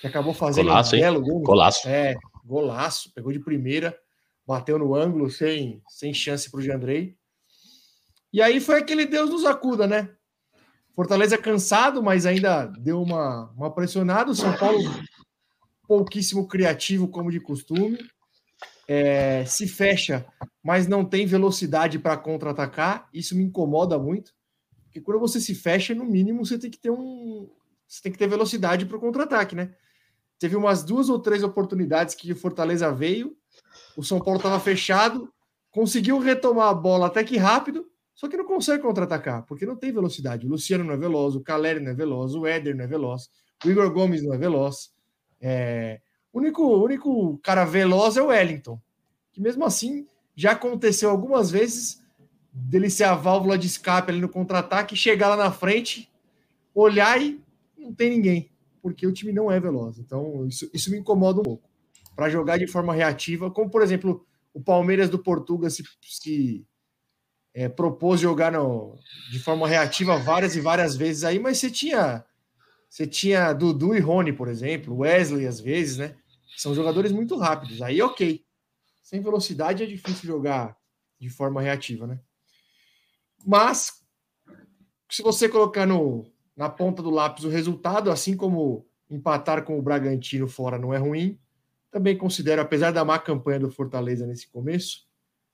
Speaker 1: que acabou fazendo
Speaker 3: Golaço,
Speaker 1: um belo gol.
Speaker 3: Golaço.
Speaker 1: É, golaço, pegou de primeira, bateu no ângulo sem, sem chance para o Jandrei. E aí foi aquele Deus nos acuda, né? Fortaleza cansado, mas ainda deu uma, uma pressionada. O São Paulo pouquíssimo criativo, como de costume. É, se fecha, mas não tem velocidade para contra-atacar. Isso me incomoda muito. Porque quando você se fecha, no mínimo, você tem que ter um. Você tem que ter velocidade para o contra-ataque, né? Teve umas duas ou três oportunidades que o Fortaleza veio, o São Paulo estava fechado, conseguiu retomar a bola até que rápido, só que não consegue contra-atacar, porque não tem velocidade. O Luciano não é veloz, o Caleri não é veloz, o Éder não é veloz, o Igor Gomes não é veloz. É... O único, único cara veloz é o Wellington, que mesmo assim já aconteceu algumas vezes dele ser a válvula de escape ali no contra-ataque, chegar lá na frente, olhar e não tem ninguém, porque o time não é veloz. Então, isso, isso me incomoda um pouco. Para jogar de forma reativa, como por exemplo, o Palmeiras do Portugal se, se é, propôs jogar no, de forma reativa várias e várias vezes aí, mas você tinha você tinha Dudu e Rony, por exemplo, Wesley às vezes, né? São jogadores muito rápidos. Aí, ok. Sem velocidade é difícil jogar de forma reativa, né? Mas se você colocar no, na ponta do lápis o resultado, assim como empatar com o Bragantino fora não é ruim, também considero, apesar da má campanha do Fortaleza nesse começo,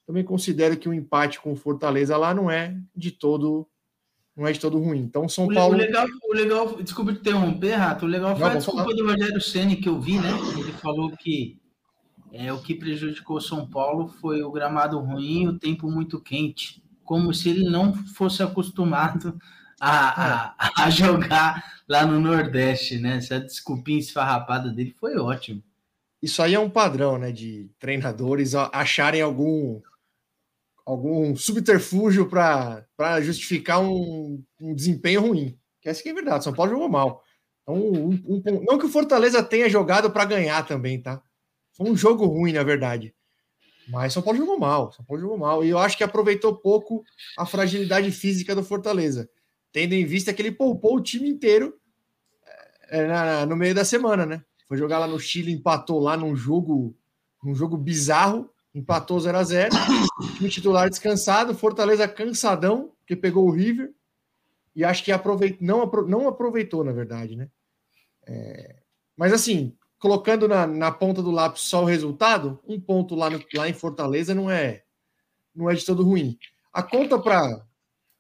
Speaker 1: também considero que o empate com o Fortaleza lá não é de todo não é de todo ruim. Então, São
Speaker 4: O,
Speaker 1: Paulo.
Speaker 4: legal, o legal, desculpa te interromper, Rato. O legal foi
Speaker 1: Não,
Speaker 4: a desculpa
Speaker 1: falar.
Speaker 4: do Rogério Ceni que eu vi, né? Ele falou que é, o que prejudicou São Paulo foi o gramado ruim e o tempo muito quente. Como se ele não fosse acostumado a, a, a jogar lá no Nordeste, né? Essa desculpinha esfarrapada dele foi ótimo.
Speaker 1: Isso aí é um padrão, né? De treinadores acharem algum algum subterfúgio para justificar um, um desempenho ruim. Que essa que é verdade. São Paulo jogou mal. Então, um- um- não que o Fortaleza tenha jogado para ganhar também, tá? Foi um jogo ruim, na verdade. Mas São Paulo jogou mal. São Paulo jogou mal. E eu acho que aproveitou pouco a fragilidade física do Fortaleza, tendo em vista que ele poupou o time inteiro é, na- no meio da semana, né? Foi jogar lá no Chile, empatou lá num jogo, num jogo bizarro, empatou 0 a 0 time titular descansado, Fortaleza cansadão, porque pegou o River, e acho que aproveit... não, apro- não aproveitou, na verdade, né? É, Mas assim, colocando na, na ponta do lápis só o resultado, um ponto lá, no- lá em Fortaleza não é não é de todo ruim. A conta para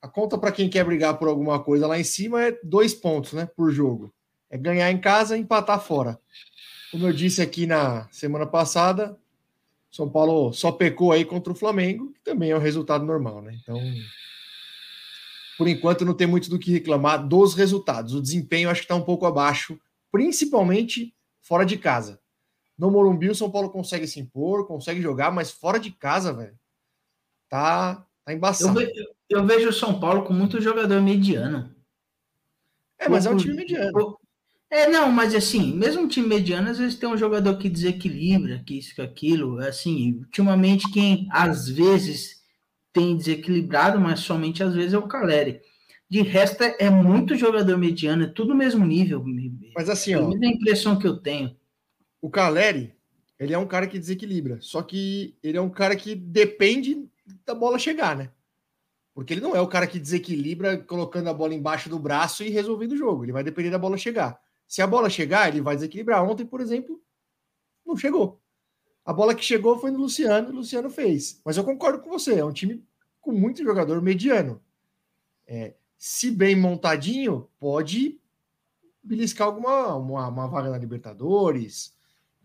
Speaker 1: a conta para quem quer brigar por alguma coisa lá em cima é dois pontos, né, por jogo. É ganhar em casa e empatar fora. Como eu disse aqui na semana passada, São Paulo só pecou aí contra o Flamengo, que também é um resultado normal, né? Então, por enquanto, não tem muito do que reclamar dos resultados. O desempenho acho que está um pouco abaixo, principalmente fora de casa. No Morumbi, o São Paulo consegue se impor, consegue jogar, mas fora de casa, velho, tá, tá
Speaker 4: Eu,
Speaker 1: embaçado.
Speaker 4: ve- eu vejo o São Paulo com muito jogador mediano.
Speaker 1: É, mas é um time mediano.
Speaker 4: É, não, mas assim, mesmo um time mediano, às vezes tem um jogador que desequilibra, que isso, que aquilo. Assim, ultimamente, quem às vezes tem desequilibrado, mas somente às vezes é o Caleri. De resto, é é muito jogador mediano, é tudo no mesmo nível.
Speaker 1: Mas assim,
Speaker 4: É
Speaker 1: ó,
Speaker 4: a impressão que eu tenho.
Speaker 1: o Caleri, ele é um cara que desequilibra, só que ele é um cara que depende da bola chegar, né? Porque ele não é o cara que desequilibra colocando a bola embaixo do braço e resolvendo o jogo. Ele vai depender da bola chegar. Se a bola chegar, ele vai desequilibrar. Ontem, por exemplo, não chegou. A bola que chegou foi no Luciano, o Luciano fez. Mas eu concordo com você, é um time com muito jogador mediano. É, se bem montadinho, pode beliscar alguma uma, uma vaga na Libertadores.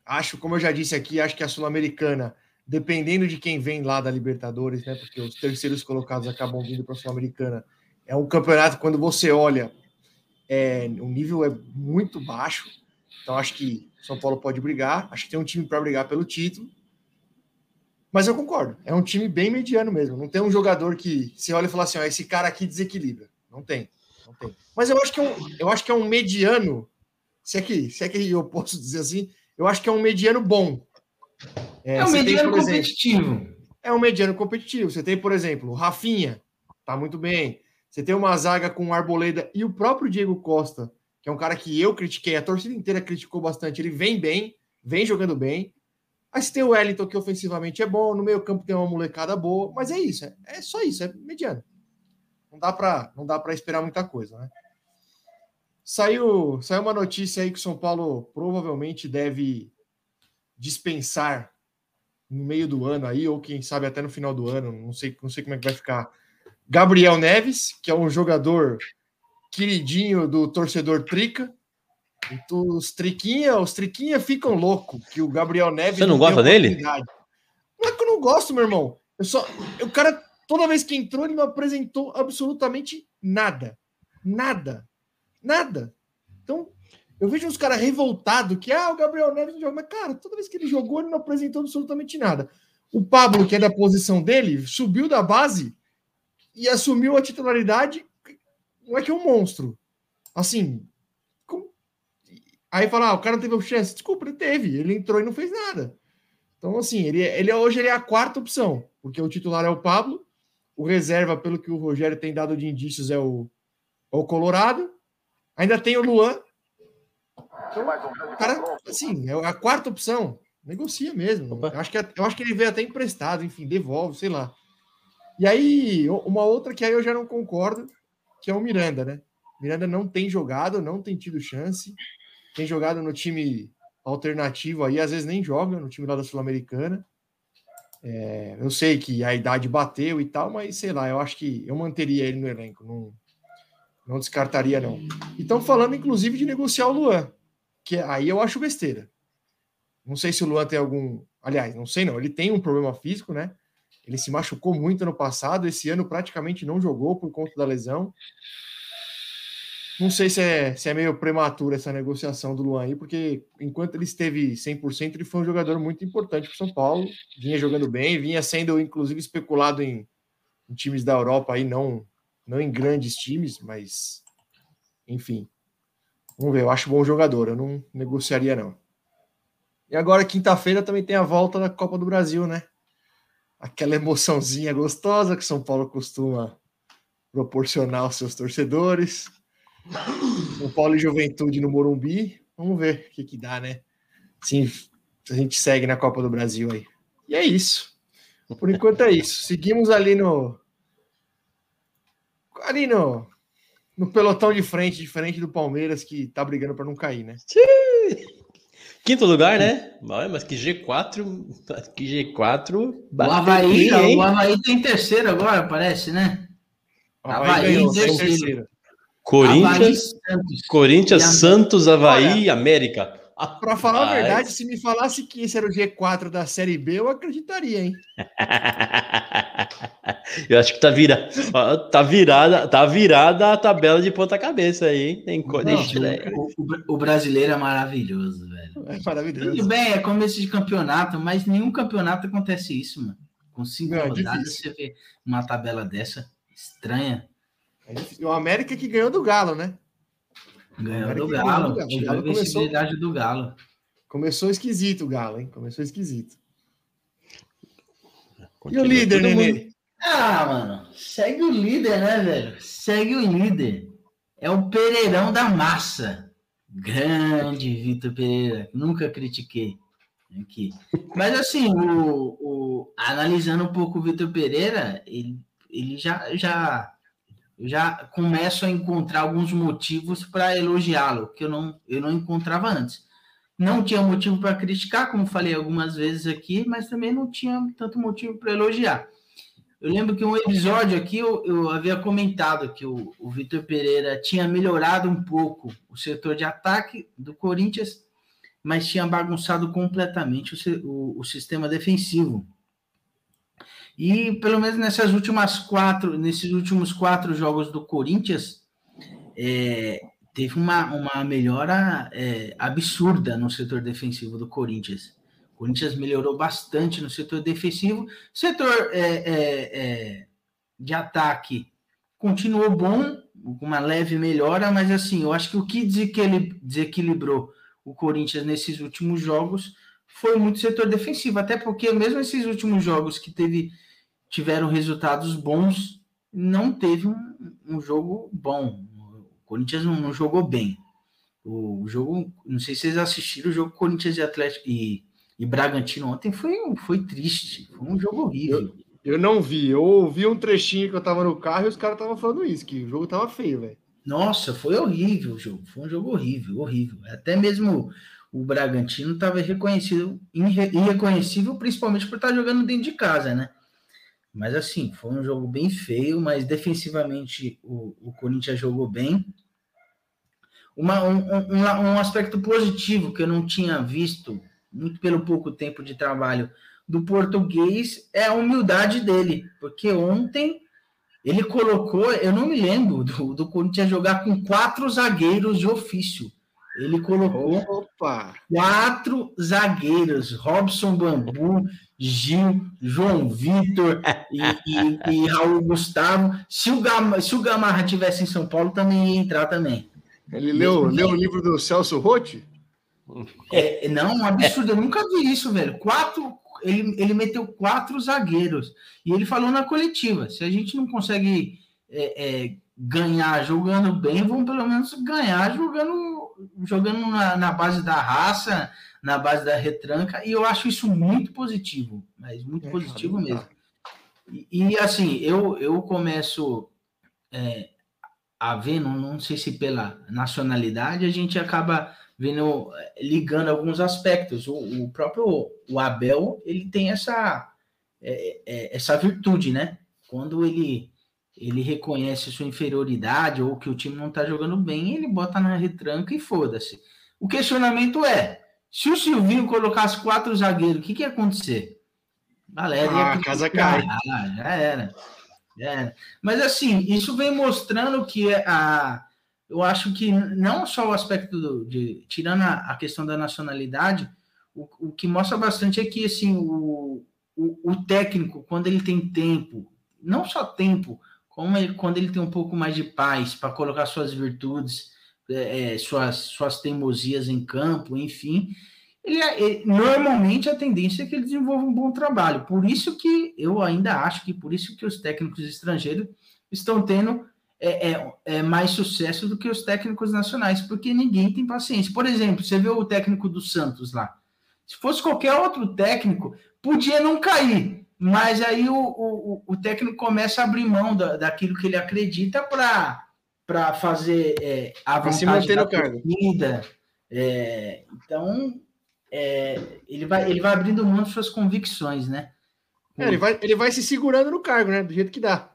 Speaker 1: Acho, como eu já disse aqui, acho que a Sul-Americana, dependendo de quem vem lá da Libertadores, né? Porque os terceiros colocados acabam vindo para a Sul-Americana. É um campeonato, quando você olha, é, o nível é muito baixo. Então, acho que São Paulo pode brigar. Acho que tem um time para brigar pelo título. Mas eu concordo. É um time bem mediano mesmo. Não tem um jogador que você olha e fala assim: ó, esse cara aqui desequilibra. Não tem. Não tem. Mas eu acho que é um, eu acho que é um mediano. Se é, que, se é que eu posso dizer assim, eu acho que é um mediano bom.
Speaker 4: É, um mediano tem, competitivo. Exemplo,
Speaker 1: é um mediano competitivo. Você tem, por exemplo, o Rafinha, tá muito bem. Você tem uma zaga com o Arboleda e o próprio Diego Costa, que é um cara que eu critiquei, a torcida inteira criticou bastante. Ele vem bem, vem jogando bem. Aí você tem o Wellington, que ofensivamente é bom, no meio-campo tem uma molecada boa, mas é isso, é, é só isso, é mediano. Não dá para não dá para esperar muita coisa, né? Saiu, saiu uma notícia aí que o São Paulo provavelmente deve dispensar no meio do ano aí, ou quem sabe até no final do ano, não sei, não sei como é que vai ficar Gabriel Neves, que é um jogador queridinho do torcedor Trica. Os Triquinha, os Triquinha ficam loucos que o Gabriel Neves.
Speaker 3: Você não, não gosta dele?
Speaker 1: Não é que eu não gosto, meu irmão. Eu só, o cara, toda vez que entrou, ele não apresentou absolutamente nada. Nada. Nada. Então, eu vejo uns caras revoltados que, ah, o Gabriel Neves não joga. Mas, cara, toda vez que ele jogou, ele não apresentou absolutamente nada. O Pablo, que é da posição dele, subiu da base e assumiu a titularidade, não é que é um monstro. Assim, como... aí fala, ah, o cara não teve chance. Desculpa, ele teve, ele entrou e não fez nada. Então, assim, ele, ele hoje ele é a quarta opção, porque o titular é o Pablo, o reserva, pelo que o Rogério tem dado de indícios, é o, é o Colorado. Ainda tem o Luan. Então, o cara, assim, é a quarta opção. Negocia mesmo. Acho, que, eu acho que ele veio até emprestado, enfim, devolve, sei lá. E aí, uma outra que aí eu já não concordo, que é o Miranda, né? Miranda não tem jogado, não tem tido chance, tem jogado no time alternativo aí, às vezes nem joga no time lá da Sul-Americana. É, eu sei que a idade bateu e tal, mas sei lá, eu acho que eu manteria ele no elenco, não, não descartaria, não. E estão falando, inclusive, de negociar o Luan, que aí eu acho besteira. Não sei se o Luan tem algum. Aliás, não sei não, ele tem um problema físico, né? Ele se machucou muito no passado, esse ano praticamente não jogou por conta da lesão. Não sei se é, se é meio prematuro essa negociação do Luan aí, porque enquanto ele esteve 100%, ele foi um jogador muito importante para São Paulo. Vinha jogando bem, vinha sendo inclusive especulado em, em times da Europa aí, não, não em grandes times, mas enfim. Vamos ver, eu acho bom jogador, eu não negociaria não. E agora, quinta-feira, também tem a volta da Copa do Brasil, né? Aquela emoçãozinha gostosa que São Paulo costuma proporcionar aos seus torcedores. São Paulo e Juventude no Morumbi. Vamos ver o que, que dá, né? Sim, a gente segue na Copa do Brasil aí. E é isso. Por enquanto é isso. Seguimos ali no. Ali no. No pelotão de frente, diferente do Palmeiras, que tá brigando para não cair, né?
Speaker 3: Sim. Quinto lugar, né? Mas que G4. Que G4.
Speaker 4: O Havaí, o Havaí tem terceiro agora, parece, né?
Speaker 1: Havaí, Havaí ganhou, terceiro.
Speaker 3: Corinthians, Havaí, Corinthians, Santos, Havaí e América.
Speaker 1: Para falar a verdade, se me falasse que esse era o G4 da Série B, eu acreditaria, hein?
Speaker 3: eu acho que tá virada, tá virada, tá virada a tabela de ponta cabeça aí, hein? Tem, Não,
Speaker 4: deixa, o, o, o, brasileiro é maravilhoso, velho.
Speaker 1: É maravilhoso.
Speaker 4: Tudo bem, é começo de campeonato, mas nenhum campeonato acontece isso, mano. Com cinco Não, é rodadas, você vê uma tabela dessa estranha.
Speaker 1: É o América que ganhou do Galo, né?
Speaker 4: Ganhou do Galo. Galo. Tirou a visibilidade começou... do Galo.
Speaker 1: Começou esquisito o Galo, hein? Começou esquisito. Continua e o líder, Nenê? Mundo...
Speaker 4: Ah, mano. Segue o líder, né, velho? Segue o líder. É o Pereirão da massa. Grande Vitor Pereira. Nunca critiquei. Aqui. Mas assim, o, o, analisando um pouco o Vitor Pereira, ele, ele já, já eu já começo a encontrar alguns motivos para elogiá-lo, que eu não, eu não encontrava antes. Não tinha motivo para criticar, como falei algumas vezes aqui, mas também não tinha tanto motivo para elogiar. Eu lembro que um episódio aqui eu, eu havia comentado que o, o Vitor Pereira tinha melhorado um pouco o setor de ataque do Corinthians, mas tinha bagunçado completamente o, o, o sistema defensivo. E pelo menos nessas últimas quatro, nesses últimos quatro jogos do Corinthians, é, teve uma, uma melhora é, absurda no setor defensivo do Corinthians. O Corinthians melhorou bastante no setor defensivo. Setor é, é, é de ataque continuou bom, com uma leve melhora, mas assim, eu acho que o que desequilibrou o Corinthians nesses últimos jogos foi muito setor defensivo, até porque mesmo esses últimos jogos que teve, tiveram resultados bons, não teve um, um jogo bom. O Corinthians não, não, jogou bem. O jogo, não sei se vocês assistiram o jogo Corinthians e Atlético e, e Bragantino ontem foi, foi triste, foi um jogo horrível.
Speaker 1: Eu, eu não vi, eu ouvi um trechinho que eu tava no carro e os caras estavam falando isso, que o jogo tava feio, velho.
Speaker 4: Nossa, foi horrível o jogo, foi um jogo horrível, horrível. Até mesmo o Bragantino estava reconhecido, irreconhecível, principalmente por estar jogando dentro de casa, né? Mas assim, foi um jogo bem feio, mas defensivamente o, o Corinthians jogou bem. Uma, um, um, um aspecto positivo que eu não tinha visto, muito pelo pouco tempo de trabalho do português é a humildade dele, porque ontem ele colocou, eu não me lembro do, do Corinthians jogar com quatro zagueiros de ofício. Ele colocou Opa. quatro zagueiros: Robson Bambu, Gil, João Vitor e, e, e, Raul Gustavo. Se o, Gama, se o Gamarra tivesse em São Paulo, também ia entrar também.
Speaker 1: Ele leu, leu o livro do Celso Rotti?
Speaker 4: É, não, um absurdo. Eu nunca vi isso, velho. Quatro, ele, ele meteu quatro zagueiros. E ele falou na coletiva: se a gente não consegue é, é, ganhar jogando bem, vamos pelo menos ganhar jogando, jogando na, na, base da raça, na base da retranca. E eu acho isso muito positivo, mas muito é, positivo mesmo. E, e, assim, eu, eu começo é, a ver, não, não sei se pela nacionalidade, a gente acaba vendo, ligando alguns aspectos. O, o próprio o Abel, ele tem essa, é, é, essa virtude, né? Quando ele, ele reconhece sua inferioridade ou que o time não está jogando bem, ele bota na retranca e foda-se. O questionamento é, se o Silvinho colocasse quatro zagueiros, o que, que ia acontecer?
Speaker 1: Galera, ah, casa cai.
Speaker 4: Ah, já era. Já era. Mas assim, isso vem mostrando que a, eu acho que não só o aspecto do, de tirando a, a, questão da nacionalidade, o, o que mostra bastante é que assim o, o, o, técnico quando ele tem tempo, não só tempo, como ele, quando ele tem um pouco mais de paz para colocar suas virtudes, é, é, suas suas teimosias em campo, enfim, ele, ele, normalmente a tendência é que ele desenvolva um bom trabalho. Por isso que eu ainda acho que por isso que os técnicos estrangeiros estão tendo é, é, é, mais sucesso do que os técnicos nacionais, porque ninguém tem paciência. Por exemplo, você vê o técnico do Santos lá. Se fosse qualquer outro técnico, podia não cair, mas aí o, o, o técnico começa a abrir mão da, daquilo que ele acredita para fazer é, a vontade
Speaker 1: se manter da no cargo.
Speaker 4: É, então, é, ele, vai, ele vai abrindo mão de suas convicções, né?
Speaker 1: É, ele, vai, ele vai se segurando no cargo, né? Do jeito que dá.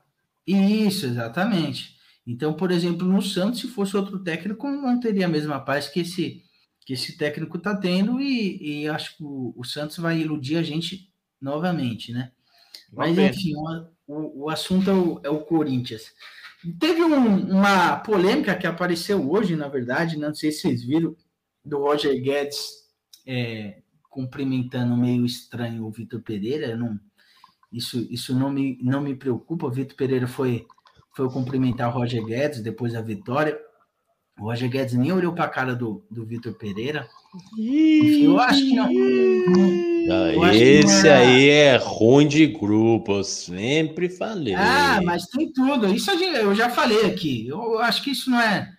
Speaker 4: Isso, exatamente. Então, por exemplo, no Santos, se fosse outro técnico, não teria a mesma paz que esse, que esse técnico está tendo, e, e, acho que o, o, Santos vai iludir a gente novamente, né? Mas, enfim, o, o, o, assunto é o, é o Corinthians. Teve um, uma polêmica que apareceu hoje, na verdade, não sei se vocês viram, do Roger Guedes é, cumprimentando meio estranho o Vitor Pereira. Não, isso, isso não, me, não me preocupa. O Vitor Pereira foi foi cumprimentar o Roger Guedes depois da vitória. O Roger Guedes nem olhou para a cara do, do Vitor Pereira. Enfim, eu acho que não.
Speaker 3: não esse era... aí é ruim de grupo, eu sempre falei.
Speaker 4: Ah, mas tem tudo. Isso eu já falei aqui. Eu acho que isso não é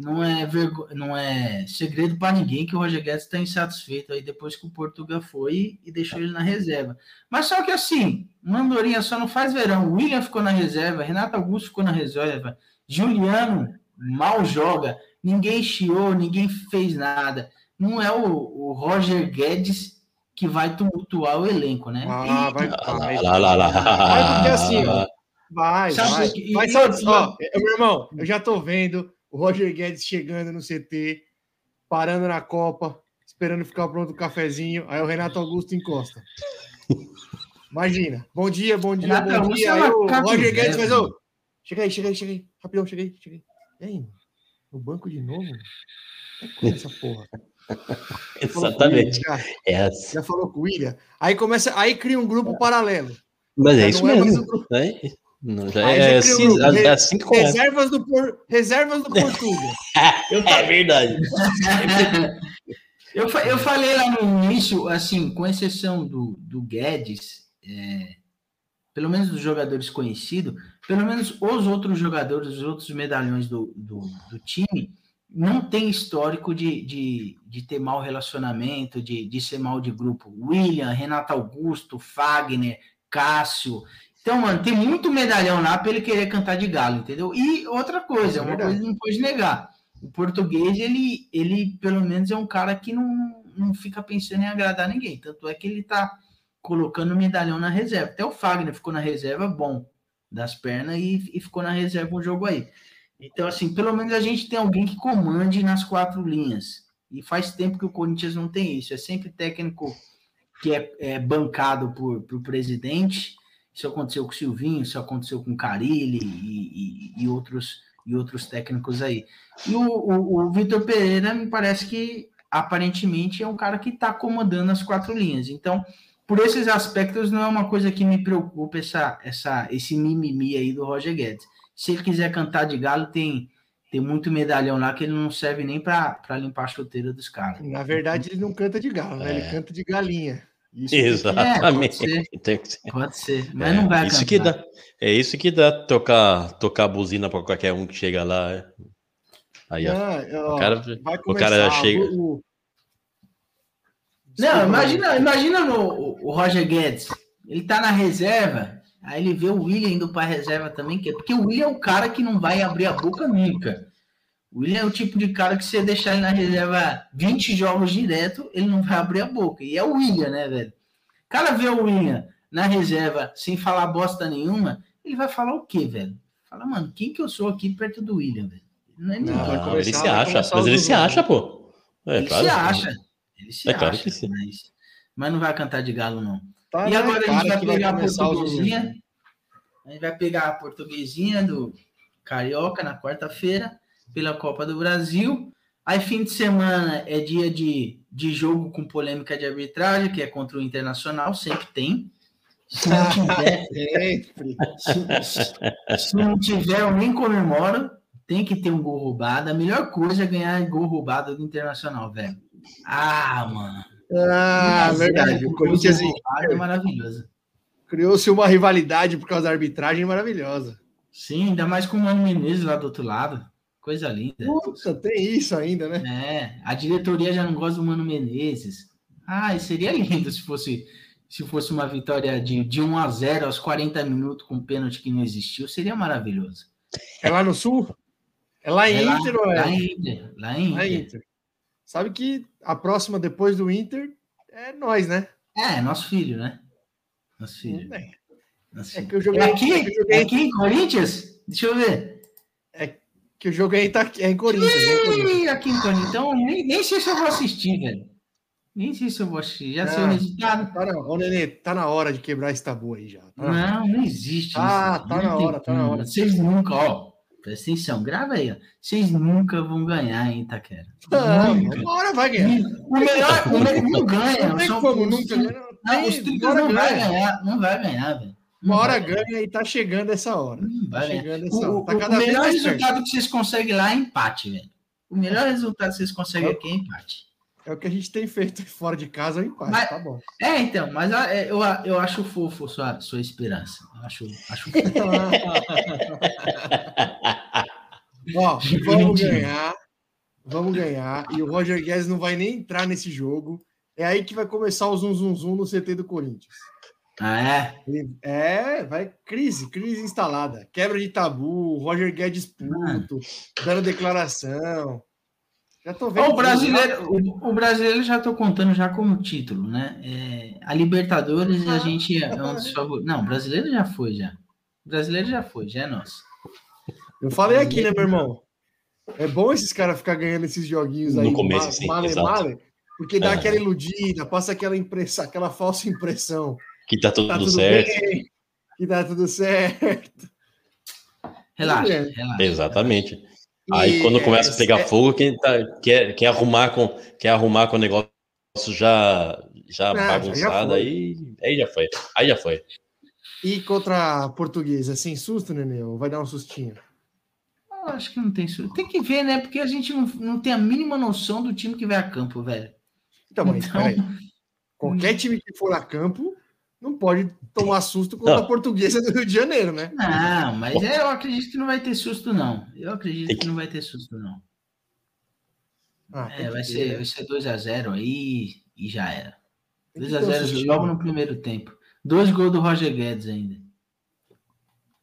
Speaker 4: não é, vergo... não é segredo para ninguém que o Roger Guedes está insatisfeito aí depois que o Portugal foi e deixou ele na reserva. Mas só que assim, Mandorinha só não faz verão. William ficou na reserva, Renato Augusto ficou na reserva, Juliano mal joga, ninguém chiou, ninguém fez nada. Não é o, o Roger Guedes que vai tumultuar o elenco, né?
Speaker 1: Ah, e... vai, vai, lá, lá, lá. vai, porque assim, ó, vai, vai. Que... Mas, ó, ó, meu irmão, eu já tô vendo o Roger Guedes chegando no CT, parando na Copa, esperando ficar pronto o cafezinho, aí o Renato Augusto encosta. Imagina. Bom dia, bom dia,
Speaker 4: Renata,
Speaker 1: bom dia.
Speaker 4: é
Speaker 1: Aí o Roger Guedes faz, ô. Chega aí, chega aí, chega aí. Rapidão, chega aí, chega aí. E aí, no banco de novo? É com essa porra. O
Speaker 3: Exatamente.
Speaker 1: William, já,
Speaker 3: É assim.
Speaker 1: já falou com o William. Aí começa, aí cria um grupo paralelo.
Speaker 3: Mas é isso
Speaker 1: não é mais
Speaker 3: mesmo.
Speaker 1: o grupo.
Speaker 3: né? Não, já é,
Speaker 1: um
Speaker 3: assim,
Speaker 1: grupo.
Speaker 3: é
Speaker 1: Re-
Speaker 3: assim que começa.
Speaker 1: Reservas do, Por... Reservas do Portugal.
Speaker 3: É verdade.
Speaker 4: Eu, eu falei lá no início, assim, com exceção do, do Guedes, é, pelo menos dos jogadores conhecidos, pelo menos os outros jogadores, os outros medalhões do, do, do time, não tem histórico de, de, de ter mau relacionamento, de, de ser mal de grupo. William, Renato Augusto, Fagner, Cássio. Então, mano, tem muito medalhão lá para ele querer cantar de galo, entendeu? E outra coisa,
Speaker 1: É
Speaker 4: uma coisa que não pode negar. O português, ele, ele pelo menos é um cara que não, não fica pensando em agradar ninguém. Tanto é que ele tá colocando medalhão na reserva. Até o Fagner ficou na reserva bom das pernas e, e ficou na reserva um jogo aí. Então, assim, pelo menos a gente tem alguém que comande nas quatro linhas. E faz tempo que o Corinthians não tem isso. É sempre técnico que é, é bancado por, por presidente. Isso aconteceu com o Silvinho, isso aconteceu com o Carilli e, e- e outros, e outros técnicos aí. E o, o, o Vitor Pereira me parece que aparentemente é um cara que está comandando as quatro linhas. Então, por esses aspectos, não é uma coisa que me preocupa essa, essa, esse mimimi aí do Roger Guedes. Se ele quiser cantar de galo, tem, tem muito medalhão lá que ele não serve nem para limpar a chuteira dos caras.
Speaker 1: Na verdade, ele não canta de galo, né? Ele
Speaker 3: É.
Speaker 1: canta de galinha. Isso tem que-
Speaker 3: Exatamente.
Speaker 4: É, pode
Speaker 3: ser.
Speaker 4: Pode ser, mas
Speaker 3: É,
Speaker 4: não vai
Speaker 3: isso
Speaker 4: cantar.
Speaker 3: que dá, é isso que dá tocar, tocar buzina para qualquer um que chega lá. Aí,
Speaker 1: Ah, ó,
Speaker 3: o cara,
Speaker 1: vai
Speaker 3: o cara já chega.
Speaker 1: o-
Speaker 4: Não, imagina, imagina no, o- o Roger Guedes. Ele tá na reserva, aí ele vê o William indo para reserva também, que é porque o William é o cara que não vai abrir a boca nunca. O William é o tipo de cara que se você deixar ele na reserva 20 jogos direto, ele não vai abrir a boca. E é o William, né, velho? O cara vê o William na reserva sem falar bosta nenhuma, ele vai falar o quê, velho? Fala, mano, quem que eu sou aqui perto do William, velho? Não é ninguém.
Speaker 3: Não,
Speaker 1: começar-
Speaker 3: ele se acha, mas ele se acha, pô. É,
Speaker 4: ele
Speaker 3: claro.
Speaker 4: se acha. Ele se
Speaker 3: É claro
Speaker 4: acha,
Speaker 3: que sim.
Speaker 4: Mas, mas não vai cantar de galo, não.
Speaker 1: Tá
Speaker 4: e
Speaker 1: na
Speaker 4: agora a gente vai pegar a
Speaker 1: começar os
Speaker 4: portuguesinha. A gente vai pegar a portuguesinha do Carioca na quarta-feira, pela Copa do Brasil. Aí, fim de semana é dia de, de jogo com polêmica de arbitragem, que é contra o Internacional, sempre tem. Se não tiver, se- se não tiver, eu nem comemoro. Tem que ter um gol roubado. A melhor coisa é ganhar gol roubado do Internacional, velho. Ah, mano.
Speaker 1: Ah, verdade. O Corinthians
Speaker 4: Gol roubado é maravilhoso.
Speaker 1: criou-se uma rivalidade por causa da arbitragem maravilhosa.
Speaker 4: Sim, ainda mais com o Mano Menezes lá do outro lado. Coisa linda.
Speaker 1: Puta, tem isso ainda, né?
Speaker 4: É, a diretoria já não gosta do Mano Menezes. Ah, seria lindo se fosse se fosse uma vitória de, de 1 a 0 aos 40 minutos com um pênalti que não existiu, seria maravilhoso.
Speaker 1: É lá no Sul? É lá em
Speaker 4: É lá,
Speaker 1: Inter ou é?
Speaker 4: lá em Inter, lá
Speaker 1: Lá em
Speaker 4: Inter.
Speaker 1: Sabe que a próxima depois do Inter é nós, né?
Speaker 4: É, nosso filho, né? Nosso filho.
Speaker 1: É,
Speaker 4: nosso
Speaker 1: é
Speaker 4: filho.
Speaker 1: que eu joguei,
Speaker 4: É aqui?
Speaker 1: é
Speaker 4: É
Speaker 1: joguei
Speaker 4: aqui em Corinthians? Deixa eu ver.
Speaker 1: que eu joguei tá aqui, é em Corinthians, é Corinthians.
Speaker 4: Ih, aqui em Corinthians. Então, nem, nem sei se eu vou assistir, velho. Nem sei se eu vou assistir. Já sei o
Speaker 1: Ah.
Speaker 4: resultado.
Speaker 1: Tá na, ô, Nenê, tá na hora de quebrar esse tabu aí já. Tá
Speaker 4: Não, não existe
Speaker 1: Ah,
Speaker 4: isso.
Speaker 1: tá
Speaker 4: Não
Speaker 1: na hora, tá na hora.
Speaker 4: Vocês nunca, ó, presta atenção, grava aí, ó. Vocês nunca vão ganhar, hein, Taquera?
Speaker 1: Não,
Speaker 4: Nunca.
Speaker 1: uma hora vai ganhar.
Speaker 4: O melhor, o melhor não ganha.
Speaker 1: Não tem como nunca.
Speaker 4: Não, os tricas
Speaker 1: hora
Speaker 4: não vai
Speaker 1: ganha.
Speaker 4: ganhar, não vai ganhar, velho. Não
Speaker 1: Uma hora
Speaker 4: vai
Speaker 1: ganha e tá chegando essa hora.
Speaker 4: Não
Speaker 1: Tá
Speaker 4: vai
Speaker 1: chegando
Speaker 4: O,
Speaker 1: essa
Speaker 4: o-
Speaker 1: hora. Tá
Speaker 4: o melhor
Speaker 1: perto.
Speaker 4: resultado que vocês conseguem lá é empate, velho. O melhor resultado que vocês conseguem aqui é empate.
Speaker 1: É o que a gente tem feito fora de casa, é o empate,
Speaker 4: Mas-
Speaker 1: tá bom.
Speaker 4: É, então, mas ah, é, eu, eu acho fofo sua, sua esperança. Eu acho, acho fofo.
Speaker 1: Ó, vamos ganhar. Vamos ganhar. E o Roger Guedes não vai nem entrar nesse jogo. É aí que vai começar o zum zum zum no CT do Corinthians.
Speaker 4: Ah, é?
Speaker 1: É, vai crise, crise instalada. Quebra de tabu, Roger Guedes puto, dando declaração. Já tô vendo.
Speaker 4: O brasileiro, o, o brasileiro já estou contando já como título, né? É, a Libertadores a gente é um dos favoritos. Não, o brasileiro já foi já. O brasileiro já foi, já é nosso.
Speaker 1: Eu falei aqui, né, meu irmão? É bom esses caras ficar ganhando esses joguinhos aí.
Speaker 3: No começo, sim,
Speaker 1: male,
Speaker 3: exato.
Speaker 1: male, porque dá
Speaker 3: É.
Speaker 1: aquela iludida, passa aquela impressão, aquela falsa impressão
Speaker 3: Que tá tudo,
Speaker 1: tá tudo
Speaker 3: certo.
Speaker 1: bem, que tá tudo certo.
Speaker 4: Relaxa,
Speaker 1: É.
Speaker 4: relaxa.
Speaker 3: Exatamente. Aí
Speaker 1: E,
Speaker 3: quando começa a pegar
Speaker 1: é,
Speaker 3: fogo, quem tá, quer, quer, arrumar com, quer arrumar com o negócio já, já
Speaker 1: já
Speaker 3: bagunçado,
Speaker 1: foi.
Speaker 3: aí, aí já foi. Aí já foi.
Speaker 1: E contra a portuguesa, sem susto, Nenê? Ou vai dar um sustinho?
Speaker 4: Eu acho que não tem susto. Tem que ver, né? Porque a gente não, não tem a mínima noção do time que vai a campo, velho.
Speaker 1: Então, mas
Speaker 4: Então-
Speaker 1: peraí. Qualquer time que for a campo não pode tomar susto contra
Speaker 3: Não.
Speaker 1: a portuguesa do Rio de Janeiro, né?
Speaker 4: Não, mas eu acredito que não vai ter susto, não. Eu acredito
Speaker 3: Tem
Speaker 4: que
Speaker 3: que-
Speaker 4: não vai ter susto, não.
Speaker 1: Ah,
Speaker 4: É,
Speaker 1: que
Speaker 4: vai ser,
Speaker 1: né?
Speaker 4: vai ser 2x0 aí e já era.
Speaker 1: Tem que ter um
Speaker 4: 2x0
Speaker 1: sustinho.
Speaker 4: logo no primeiro tempo. Dois gols do Roger Guedes ainda.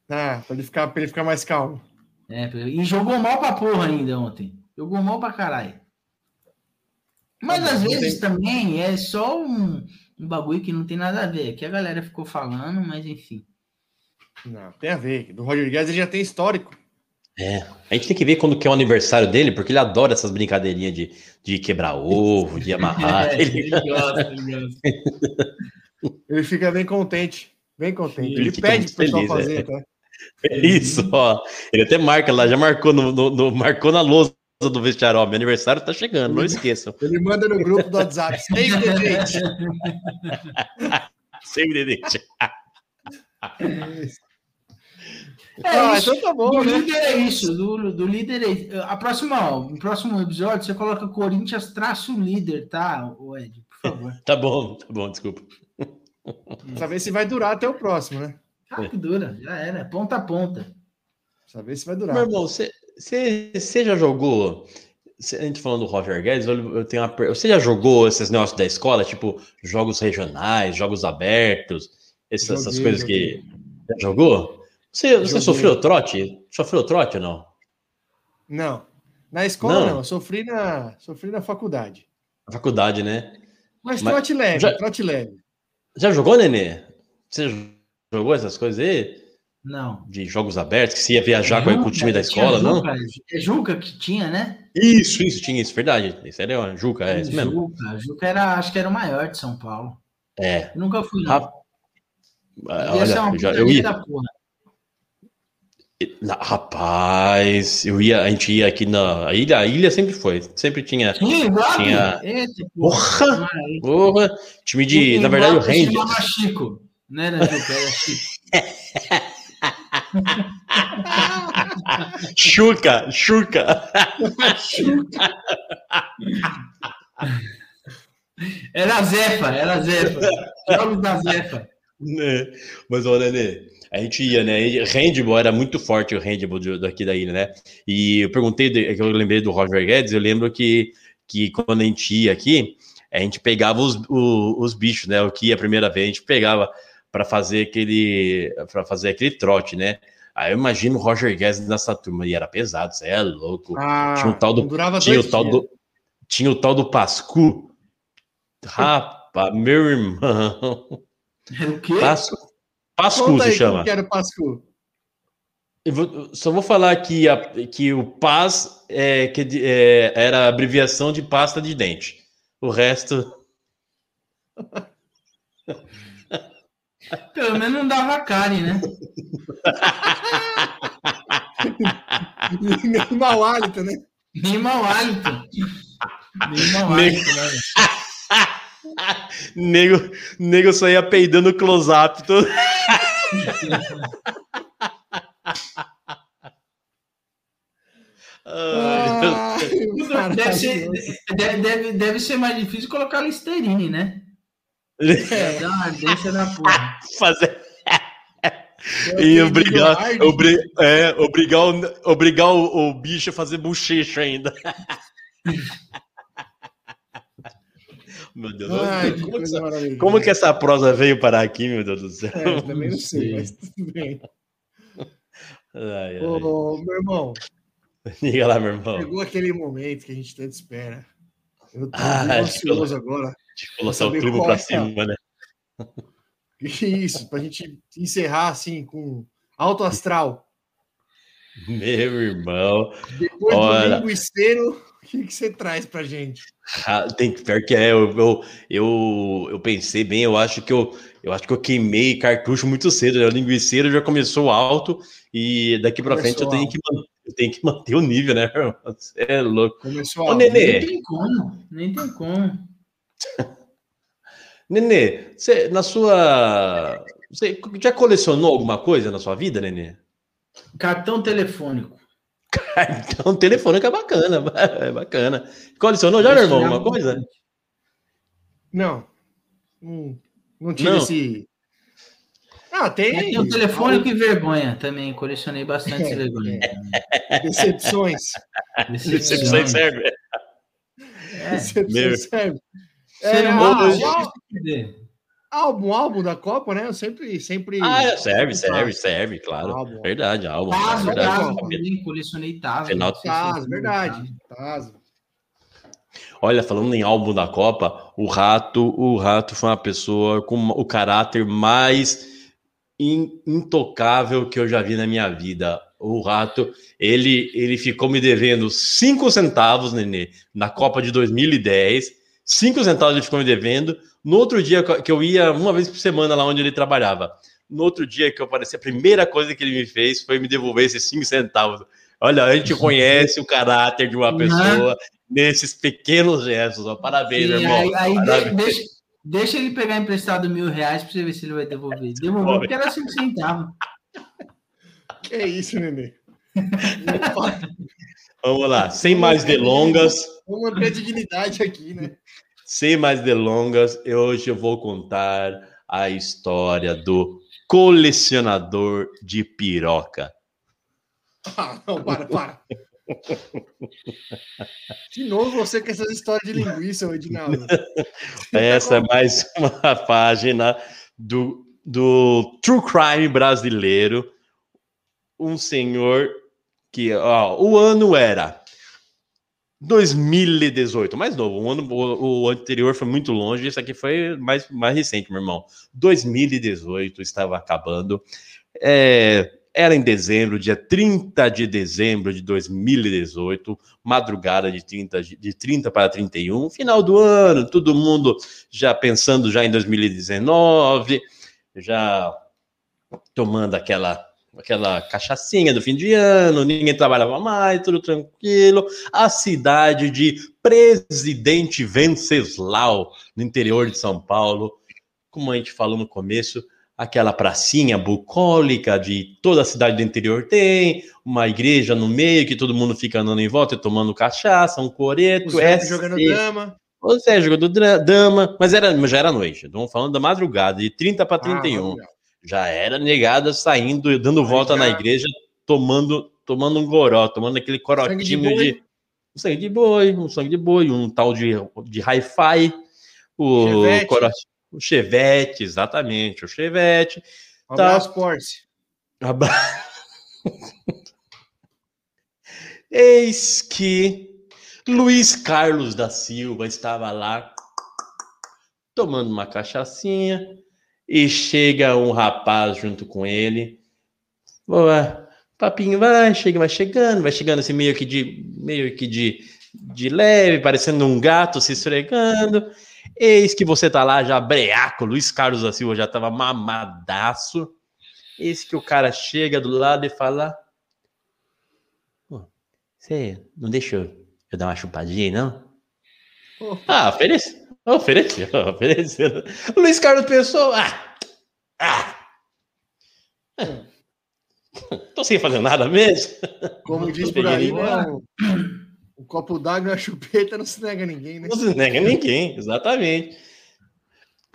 Speaker 1: Ah, pra ele ficar, pra ele ficar mais calmo.
Speaker 4: É, e jogou mal pra porra ainda ontem. Jogou mal pra caralho. Mas às vezes
Speaker 1: tem-
Speaker 4: também é só um, um bagulho que não tem nada a ver. Que a galera ficou falando, mas enfim.
Speaker 1: Não, tem a ver. Do Roger Guedes ele já tem histórico.
Speaker 3: É. A gente tem que ver quando que é o aniversário dele, porque ele adora essas brincadeirinhas de, de quebrar ovo, de amarrar.
Speaker 4: É,
Speaker 3: Ele-
Speaker 4: ele gosta, ele gosta.
Speaker 1: Ele fica bem contente. Bem contente.
Speaker 3: Ele
Speaker 1: Ele, pede pro pessoal
Speaker 3: feliz,
Speaker 1: fazer,
Speaker 3: é.
Speaker 1: tá?
Speaker 3: É Isso, ó. Ele até marca lá, já marcou no, no- no- marcou na lousa do vestiário, ó. Meu aniversário tá chegando, não esqueçam.
Speaker 1: Ele manda no grupo do WhatsApp. Save the date.
Speaker 3: Sempre deixa.
Speaker 4: É
Speaker 1: ah,
Speaker 4: isso.
Speaker 1: então tá bom,
Speaker 4: Do
Speaker 1: né?
Speaker 4: líder é isso. Do, do líder é isso. A próxima, ó, no próximo episódio, você coloca Corinthians traço líder, tá, o Ed? Por favor.
Speaker 3: Tá bom, tá bom, desculpa.
Speaker 1: Saber se vai durar até o próximo, né?
Speaker 4: Ah, que dura, já era. Ponta a ponta.
Speaker 1: Saber se vai
Speaker 3: Meu
Speaker 1: durar.
Speaker 3: irmão, você, você, já jogou? cê- A gente falando do Roger Guedes, eu, eu tenho uma per- Você já jogou esses negócios da escola, tipo jogos regionais, jogos abertos, essas, essas
Speaker 1: Joguei,
Speaker 3: coisas que. Já jogou? Você, você
Speaker 1: Joguei.
Speaker 3: sofreu trote? Sofreu trote ou não?
Speaker 1: Não. Na escola,
Speaker 3: Não.
Speaker 1: não. Eu sofri na, sofri na faculdade.
Speaker 3: Na faculdade, né?
Speaker 1: Mas,
Speaker 3: Mas
Speaker 1: trote leve,
Speaker 3: já-
Speaker 1: trote leve.
Speaker 3: Já jogou, Nenê? Você jogou essas coisas aí?
Speaker 4: Não.
Speaker 3: De jogos abertos, que você ia viajar com, com o time da escola, não?
Speaker 4: É Juca que tinha, né?
Speaker 3: Isso, isso, tinha isso, verdade. Isso era Juca, é isso mesmo.
Speaker 4: Juca. Juca era, acho que era o maior de São Paulo.
Speaker 3: É.
Speaker 4: Eu nunca fui, não.
Speaker 3: Rap- Olha, eu, já, eu ia.
Speaker 4: porra.
Speaker 3: Rapaz, eu ia, a gente ia aqui na a ilha, a ilha sempre foi, sempre tinha.
Speaker 4: Iguape?
Speaker 3: Tinha-
Speaker 4: Eita,
Speaker 3: Porra!
Speaker 4: Aí.
Speaker 3: Porra, time de,
Speaker 4: Em
Speaker 3: na verdade, o Rangers.
Speaker 4: Chico. Juca, era Chico.
Speaker 3: Chuca, Chuca.
Speaker 4: Era Zefa, era Zefa. Jogos da Zefa.
Speaker 3: Né? Mas olha, né? A gente ia, né? Handball era muito forte o handball daqui da ilha, né? E eu perguntei, que eu lembrei do Roger Guedes, eu lembro que, que quando a gente ia aqui, a gente pegava os, o- os bichos, né? O que ia a primeira vez, a gente pegava para fazer aquele para fazer aquele trote, né? Aí eu imagino o Roger Guedes nessa turma, e era pesado, você é louco.
Speaker 1: Ah,
Speaker 3: Tinha o tal do- Tinha o, tal
Speaker 1: dias.
Speaker 3: do, tinha o tal do Pascu. Rapaz, meu irmão.
Speaker 4: O quê?
Speaker 3: Pascu, Pascu se chama.
Speaker 1: que era Pascu.
Speaker 3: Eu vou- só vou falar que, a- que o PAS é, que é, era abreviação de pasta de dente. O resto.
Speaker 4: Pelo menos não dava cárie, né?
Speaker 1: Nem mau hálito, né?
Speaker 4: Nem mau hálito. Nem mau hálito, né?
Speaker 3: nego, nego só ia peidando close-up. Todo... Ai,
Speaker 4: Deve ser, deve, deve, deve ser mais difícil colocar Listerine, né? Uma ardência da porra.
Speaker 3: Fazer.
Speaker 1: Eu
Speaker 3: E obrigar, obri, é, obrigar, o, obrigar o, o bicho a fazer bochecho ainda. Meu Deus.
Speaker 1: Ai, que
Speaker 3: como, essa, como que essa prosa veio parar aqui, meu Deus do céu?
Speaker 1: É, também não sei, mas tudo bem.
Speaker 3: Ai, ai.
Speaker 1: Ô, meu irmão,
Speaker 3: Diga lá, meu irmão.
Speaker 1: chegou aquele momento que a gente tanto espera. Eu tô
Speaker 3: Ah,
Speaker 1: ansioso agora.
Speaker 3: Colocar o
Speaker 1: qual
Speaker 3: pra
Speaker 1: é a-
Speaker 3: cima, né?
Speaker 1: Isso, pra gente encerrar assim com alto astral.
Speaker 3: Meu irmão.
Speaker 1: Depois
Speaker 3: Olha.
Speaker 1: do linguiceiro, o que, que você traz pra gente?
Speaker 3: Ah, Tem que pior que é, eu, eu, eu, eu pensei bem, eu acho que eu, eu acho que eu queimei cartucho muito cedo, né? O linguiceiro já começou alto e daqui pra frente eu tenho,
Speaker 1: alto.
Speaker 3: que, eu tenho que manter o nível, né? Você é louco.
Speaker 1: Começou
Speaker 3: Ô,
Speaker 1: a
Speaker 3: Nenê,
Speaker 4: Nem tem como, nem tem como.
Speaker 3: Nenê, você, na sua. Você já colecionou alguma coisa na sua vida, Nenê?
Speaker 4: Cartão telefônico.
Speaker 3: Telefone que é bacana, é bacana. Colecionou já, meu irmão, alguma coisa?
Speaker 1: Não. Não, não tive
Speaker 3: Não.
Speaker 1: esse. Ah, tem.
Speaker 4: Tem o telefônico e vergonha também. Colecionei bastante vergonha.
Speaker 1: Decepções.
Speaker 3: Decepções serve.
Speaker 4: É,
Speaker 1: Decepções serve. É,
Speaker 4: perder.
Speaker 1: álbum, álbum da Copa, né? Eu sempre. sempre...
Speaker 3: Ah, serve, serve, serve, claro.
Speaker 1: Álbum.
Speaker 3: Verdade, álbum.
Speaker 4: Tazo,
Speaker 3: verdade.
Speaker 4: Tazo também, colecionei.
Speaker 3: Final-
Speaker 4: Não sei se
Speaker 1: Taz, verdade. Taz.
Speaker 3: Olha, falando em álbum da Copa, o Rato, o Rato foi uma pessoa com o caráter mais in- intocável que eu já vi na minha vida. O Rato, ele, ele ficou me devendo cinco centavos, Nenê, na Copa de 2010. Cinco centavos ele ficou me devendo. No outro dia que eu ia uma vez por semana lá onde ele trabalhava. No outro dia que eu apareci, a primeira coisa que ele me fez foi me devolver esses cinco centavos. Olha, a gente conhece o caráter de uma
Speaker 4: Uhum.
Speaker 3: pessoa nesses pequenos gestos. Ó. Parabéns,
Speaker 4: Sim,
Speaker 3: meu irmão.
Speaker 4: aí, aí de-
Speaker 3: Parabéns.
Speaker 4: deixa, deixa ele pegar emprestado mil reais pra você ver se ele vai devolver. Devolveu porque era cinco centavos.
Speaker 1: Que é isso, Nenê?
Speaker 3: Vamos lá, sem mais delongas,
Speaker 1: Vamos manter a dignidade aqui, né?
Speaker 3: Sem mais delongas, hoje eu vou contar a história do colecionador de piroca.
Speaker 1: Ah, não, para, para. De novo você com essas histórias de linguiça, Edinaldo.
Speaker 3: Essa é mais uma página do, do True Crime brasileiro. Um senhor que, ó, o ano era 2018, mais novo. O ano o, o anterior foi muito longe, esse aqui foi mais, mais recente, meu irmão. 2018 estava acabando. É, era em dezembro, dia 30 de dezembro de 2018, madrugada de 30, de de 30 para 31, final do ano, todo mundo já pensando já em 2019, já tomando aquela aquela cachaçinha do fim de ano, ninguém trabalhava mais, tudo tranquilo. A cidade de Presidente Venceslau, no interior de São Paulo, como a gente falou no começo, aquela pracinha bucólica de toda a cidade do interior tem, uma igreja no meio que todo mundo fica andando em volta e tomando cachaça, um coreto,
Speaker 1: Zé
Speaker 3: é
Speaker 1: jogando dama.
Speaker 3: o Zé jogando dama, mas era, já era noite. Estamos falando da madrugada, de 30 para 31.
Speaker 1: Ah,
Speaker 3: já era negada saindo, dando volta
Speaker 1: já-
Speaker 3: na igreja, tomando, tomando um goró, tomando aquele
Speaker 1: de
Speaker 3: corotinho
Speaker 1: boi.
Speaker 3: de, um sangue de boi, um sangue de boi, um tal de, de hi-fi, o
Speaker 1: Chevette.
Speaker 3: corote- o chevette, exatamente, o chevette.
Speaker 1: Um
Speaker 3: Tá.
Speaker 1: abraço, Porce.
Speaker 3: Abra- Eis que Luiz Carlos da Silva estava lá tomando uma cachaçinha e chega um rapaz junto com ele. Boa, papinho vai, chega, vai chegando, vai chegando assim meio que de meio que de, de leve, parecendo um gato se esfregando. Eis que você tá lá já breaco, Luiz Carlos da Silva já tava mamadaço. Eis que o cara chega do lado e fala: "Pô, Você não deixou eu dar uma chupadinha, não? Ah, oferece. Ofereceu, ofereceu. O Luiz Carlos pensou: Ah, ah, ah, tô sem fazer nada mesmo.
Speaker 1: Como diz por aí, né? O, copo d'água e a chupeta não se nega a ninguém, né?
Speaker 3: Não se nega ninguém, exatamente.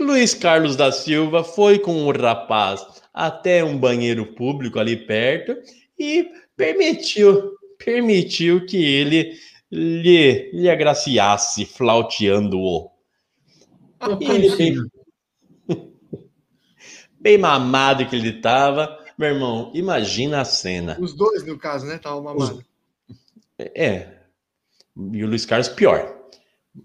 Speaker 3: Luiz Carlos da Silva foi com o rapaz até um banheiro público ali perto e permitiu, permitiu que ele lhe, lhe agraciasse, flauteando-o. Ele bem, bem mamado que ele tava. Meu irmão, imagina a cena.
Speaker 1: Os dois, no caso, né? Tava mamado.
Speaker 3: É. E o Luiz Carlos pior.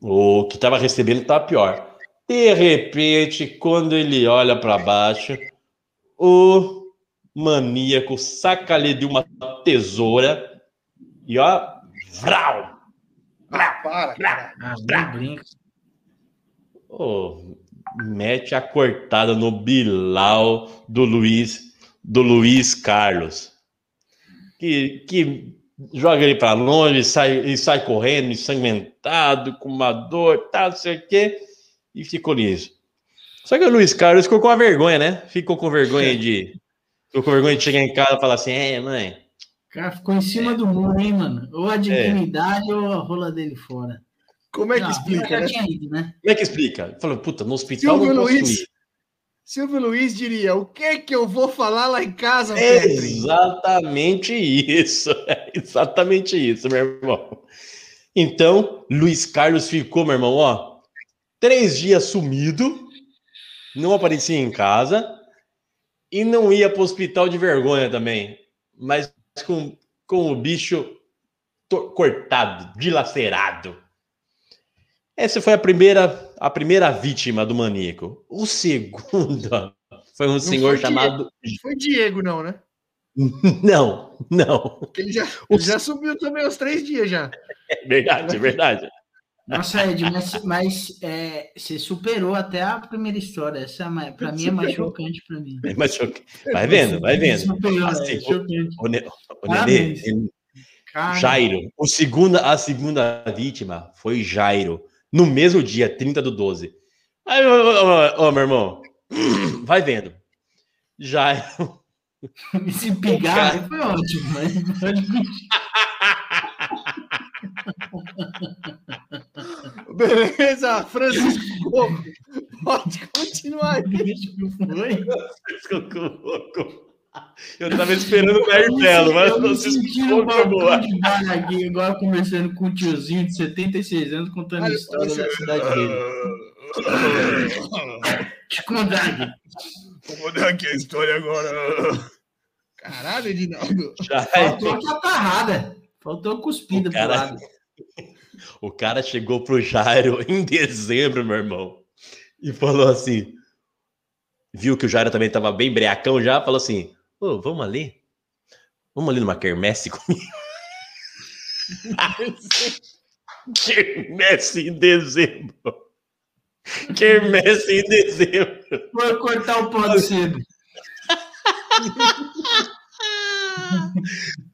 Speaker 3: O que estava recebendo estava pior. De repente, quando ele olha para baixo, o maníaco saca ali de uma tesoura e ó, vrau,
Speaker 1: Ah, para, cara.
Speaker 4: Ah, não
Speaker 3: Ô, mete a cortada no Bilal do Luiz, do Luiz Carlos. Que, que joga ele para longe, sai, e sai correndo, ensanguentado, com uma dor, tá, não sei o quê, e ficou nisso. Só que o Luiz Carlos ficou com a vergonha, né? Ficou com vergonha de. Ficou com vergonha de chegar em casa e falar assim: é, mãe,
Speaker 4: O cara ficou em cima do muro, hein, mano? Ou a dignidade ou a rola dele fora.
Speaker 1: Como é que
Speaker 4: Não,
Speaker 1: explica, né?
Speaker 4: ido, né?
Speaker 3: como é que explica? Falou, puta, no hospital
Speaker 1: Silvio
Speaker 3: não posso
Speaker 1: Luiz.
Speaker 3: ir.
Speaker 1: Silvio Luiz diria: o que que eu vou falar lá em casa,
Speaker 3: É exatamente isso. É exatamente isso, meu irmão. Então, Luiz Carlos ficou, meu irmão, ó, três dias sumido, não aparecia em casa e não ia para o hospital de vergonha também, mas com, com o bicho cortado, dilacerado. Essa foi a primeira, a primeira vítima do maníaco. O segundo foi um senhor
Speaker 1: foi
Speaker 3: chamado.
Speaker 1: Não foi Diego, não, né?
Speaker 3: Não, não.
Speaker 1: Porque ele já,
Speaker 3: O-
Speaker 1: ele já subiu também os três dias já.
Speaker 3: É verdade, é verdade.
Speaker 4: Nossa, Ed, mas, mas é, você superou até a primeira história. Essa é mais- pra mim é mais chocante pra mim.
Speaker 3: Mas choque- vai vendo, vai vendo.
Speaker 4: Superou,
Speaker 3: Assim,
Speaker 4: é chocante.
Speaker 3: O, o
Speaker 4: Parabéns.
Speaker 3: Nenê, Jairo, o segunda, a segunda vítima foi Jairo, no mesmo dia, 30 do 12. Aí, ô, ô, ô, ô, meu irmão, vai vendo. Jairo,
Speaker 4: esse pigarro foi ótimo, né?
Speaker 1: Beleza, Francisco. Coco. Pode continuar aí.
Speaker 4: Foi.
Speaker 3: Eu tava esperando o Martelo, mas
Speaker 4: eu me
Speaker 3: vocês colocam
Speaker 4: balcão de agora conversando com um tiozinho de 76 anos, contando a história da cidade dele. Te contar.
Speaker 1: Vou dar aqui a história agora. Caralho, Edinaldo.
Speaker 3: Jairo,
Speaker 4: Faltou a catarrada. Faltou cuspida
Speaker 3: O
Speaker 4: pro
Speaker 3: cara-
Speaker 4: lado.
Speaker 3: O cara chegou pro Jairo em dezembro, meu irmão, e falou assim: viu que o Jairo também tava bem breacão já, falou assim: Ô, vamos ali? Vamos ali numa quermesse comigo? quermesse em dezembro. Quermesse em dezembro.
Speaker 4: Foi cortar o pó de cedo.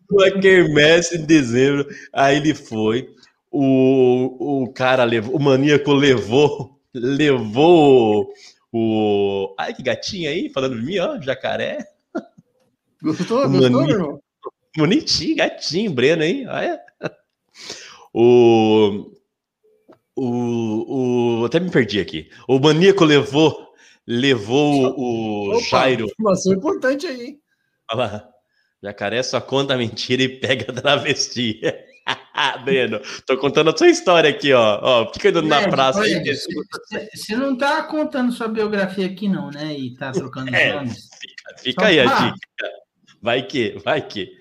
Speaker 3: Uma quermesse em dezembro. Aí ele foi. O, o cara levou, o maníaco levou, levou o. Ai, que gatinho aí, falando de mim, ó, jacaré.
Speaker 1: Gostou? Gostou,
Speaker 3: maninho.
Speaker 1: meu irmão?
Speaker 3: Bonitinho, gatinho, Breno aí, olha. O, o, o. Até me perdi aqui. O maníaco levou, levou o
Speaker 1: Opa,
Speaker 3: Jairo.
Speaker 1: Informação importante aí, hein?
Speaker 3: Olha lá. Jacaré só conta mentira e pega travesti. Breno, tô contando a sua história aqui, ó. ó fica andando na
Speaker 4: Ed,
Speaker 3: praça aí.
Speaker 4: Você não tá contando sua biografia aqui, não, né? E tá trocando
Speaker 3: É.
Speaker 4: nomes.
Speaker 3: Fica
Speaker 4: Só
Speaker 3: aí a dica. Vai que, vai que.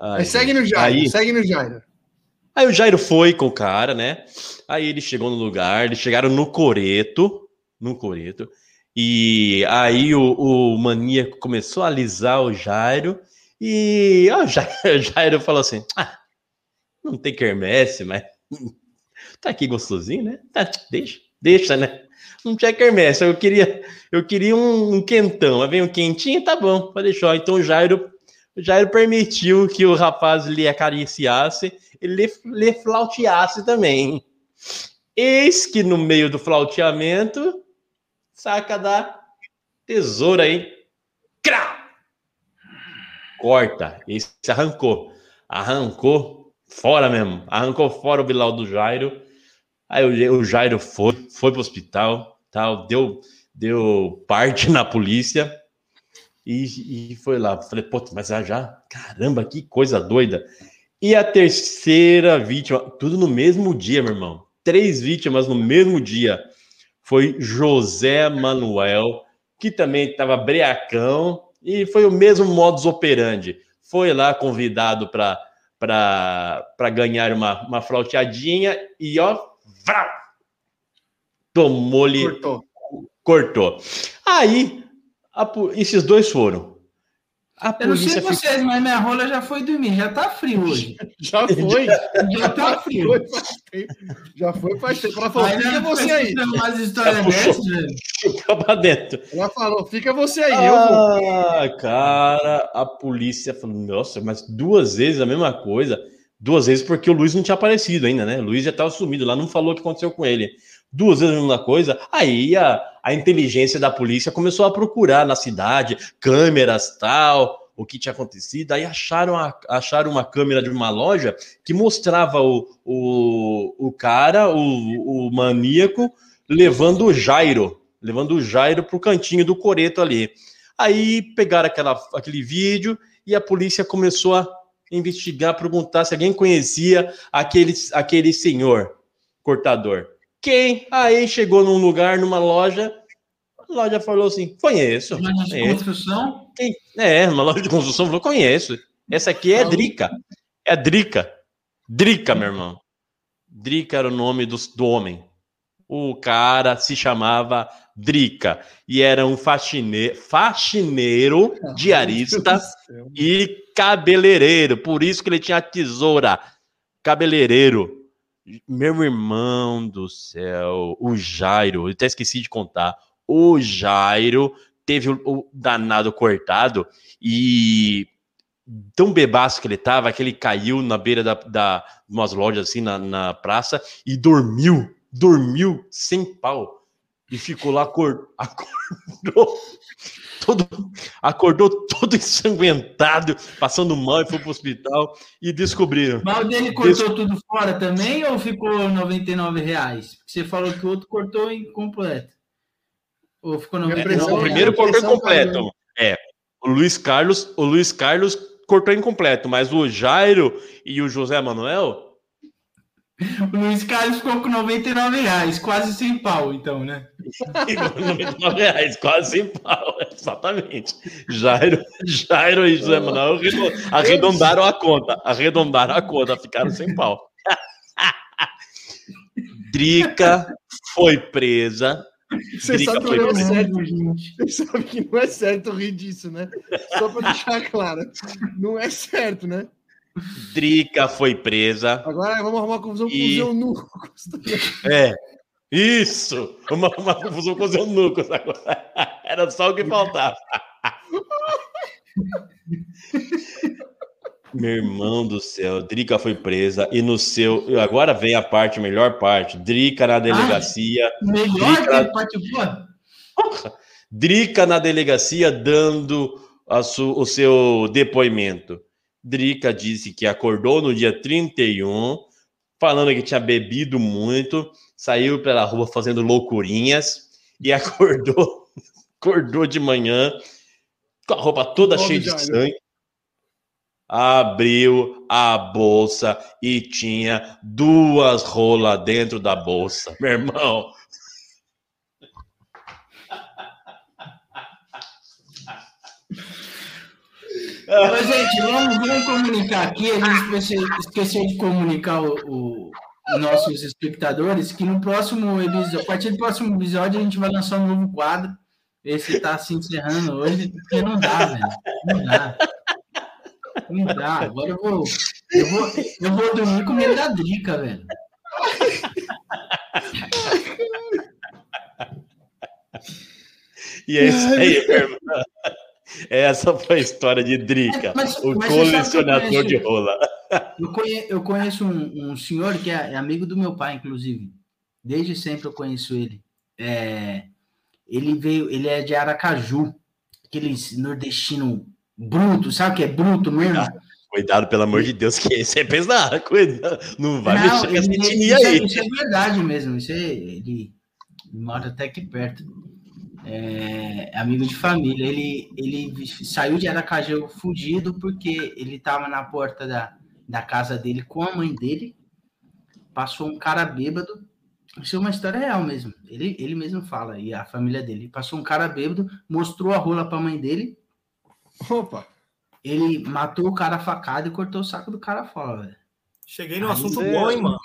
Speaker 3: Ai,
Speaker 1: Mas segue no. Jairo,
Speaker 3: Aí,
Speaker 1: segue no Jairo.
Speaker 3: aí o Jairo foi com o cara, né? Aí ele chegou no lugar, eles chegaram no Coreto, no Coreto, e aí o, o maníaco começou a alisar o Jairo, e ó, o Jairo, o Jairo falou assim: ah, não tem quermesse, mas tá aqui gostosinho, né? Tá, deixa, deixa, né? Tinha quermesse, eu queria, eu queria um, um quentão, aí vem um quentinho, tá bom, pode deixar. Então o Jairo, o Jairo permitiu que o rapaz lhe acariciasse, ele lhe, flauteasse também. Eis que no meio do flauteamento, saca da tesoura aí, crá! Corta, esse arrancou, arrancou fora mesmo, arrancou fora o Bilal do Jairo. Aí o Jairo foi, foi pro hospital, tal, deu, deu parte na polícia e, e foi lá. Falei, pô, mas já, caramba, que coisa doida. E a terceira vítima, tudo no mesmo dia, meu irmão. Três vítimas no mesmo dia. Foi José Manuel, que também estava breacão, e foi o mesmo modus operandi. Foi lá convidado para para ganhar uma, uma flauteadinha e ó, vrau, tomou-lhe
Speaker 1: Cortou.
Speaker 3: cortou. Aí, a esses dois foram. A
Speaker 4: Eu não sei
Speaker 3: polícia ficou.
Speaker 4: vocês, mas minha rola já foi dormir. Já tá frio hoje.
Speaker 1: Já foi.
Speaker 4: Já tá frio.
Speaker 1: foi faz tempo. Já foi faz tempo. Ela falou, fica você aí.
Speaker 3: Já puxou.
Speaker 4: dessas, velho.
Speaker 3: Ficou pra dentro.
Speaker 1: Ela falou, fica você aí, eu vou.
Speaker 3: Ah, cara, a polícia falou, nossa, mas duas vezes a mesma coisa. Duas vezes porque o Luiz não tinha aparecido ainda, né? O Luiz já estava sumido lá, não falou o que aconteceu com ele. Duas vezes a mesma coisa. Aí a, a inteligência da polícia começou a procurar na cidade, câmeras, tal, o que tinha acontecido. Aí acharam, a- acharam uma câmera de uma loja que mostrava o, o, o cara, o, o maníaco, levando o Jairo, levando o Jairo pro cantinho do coreto ali. Aí pegaram aquela, aquele vídeo e a polícia começou a investigar, perguntar se alguém conhecia aquele, aquele senhor cortador. Quem? Aí chegou num lugar, numa loja, a loja falou assim: conheço.
Speaker 4: Loja de construção.
Speaker 3: Quem? É, uma loja de construção falou: conheço. Essa aqui é Drica. É Drica. Drica, meu irmão. Drica era o nome do, do homem. O cara se chamava Drica e era um faxine, faxineiro, diarista e cabeleireiro. Por isso que ele tinha a tesoura. Cabeleireiro. Meu irmão do céu, o Jairo, eu até esqueci de contar. O Jairo teve o, danado cortado e tão bebaço que ele tava que ele caiu na beira da, da umas lojas assim na, na praça e dormiu, dormiu sem pau e ficou lá acor- acordou todo acordou todo ensanguentado, passando mal e foi pro hospital e descobriram.
Speaker 4: Mas o dele cortou tudo fora também ou ficou 99 reais? Porque você falou que o outro cortou incompleto. Ou ficou
Speaker 1: Minha
Speaker 4: 99
Speaker 1: pressão-
Speaker 3: Não, o primeiro cortou incompleto.
Speaker 1: caiu.
Speaker 3: É. O Luiz Carlos, o Luiz Carlos cortou incompleto, mas o Jairo e o José Manuel
Speaker 4: O Luiz Carlos ficou com 99 reais, quase sem pau, então, né?
Speaker 3: 99 reais, quase sem pau, exatamente. Jairo, Jairo e José Manuel arredo- arredondaram a conta, arredondaram a conta, ficaram sem pau. Drica foi presa.
Speaker 1: Você
Speaker 3: Drica
Speaker 1: sabe que não é
Speaker 3: presa.
Speaker 1: certo.
Speaker 4: gente.
Speaker 1: Você sabe que não é certo rir disso, né? Só pra deixar claro. Não é certo, né?
Speaker 3: Drica foi presa.
Speaker 1: Agora vamos arrumar confusão com
Speaker 3: E-
Speaker 1: os eunucos.
Speaker 3: É. Isso! Uma, uma confusão com os eunucos agora. Era só o que faltava. Meu irmão do céu, Drica foi presa e no seu. Agora vem a parte, a melhor parte. Drica na delegacia.
Speaker 4: Melhor
Speaker 3: Drica-
Speaker 4: que parte boa.
Speaker 3: Drica na delegacia dando a su- o seu depoimento. Drica disse que acordou no dia 31, falando que tinha bebido muito, saiu pela rua fazendo loucurinhas e acordou, acordou de manhã com a roupa toda cheia de sangue. Abriu a bolsa e tinha duas rolas dentro da bolsa. Meu irmão,
Speaker 4: Mas, gente, vamos, vamos comunicar aqui. A gente esqueceu, esqueceu de comunicar o, o- os nossos espectadores que no próximo episódio, a partir do próximo episódio, a gente vai lançar um novo quadro. Esse está se encerrando hoje, porque não dá, velho. Não dá. Não dá. Agora eu vou. Eu vou, eu vou dormir com medo da drica, velho.
Speaker 3: E é isso aí, irmão. Essa foi a história de Drica,
Speaker 4: Mas-
Speaker 3: o
Speaker 4: mas
Speaker 3: colecionador
Speaker 4: conheço-
Speaker 3: de rola.
Speaker 4: Eu, conhe- eu conheço um, um senhor que é, é amigo do meu pai, inclusive. Desde sempre eu conheço ele. É, ele veio, ele é de Aracaju, aqueles nordestino bruto, sabe o que é bruto mesmo?
Speaker 3: Cuidado, pelo amor de Deus, que esse é pesado. Cuidado. Não vai
Speaker 4: Não,
Speaker 3: mexer com essa etnia
Speaker 4: isso, é,
Speaker 3: aí.
Speaker 4: isso é verdade mesmo. Isso é, ele mora até aqui perto. É, amigo de família. Ele, ele saiu de Aracaju fugido porque ele estava na porta da, da casa dele com a mãe dele. Passou um cara bêbado. Isso é uma história real mesmo. Ele, ele mesmo fala, e a família dele. Passou um cara bêbado, mostrou a rola para a mãe dele.
Speaker 1: Opa.
Speaker 4: Ele matou o cara a facada e cortou o saco do cara fora, velho.
Speaker 6: Cheguei num
Speaker 4: Aí
Speaker 6: assunto
Speaker 3: é-
Speaker 6: bom, hein, mano?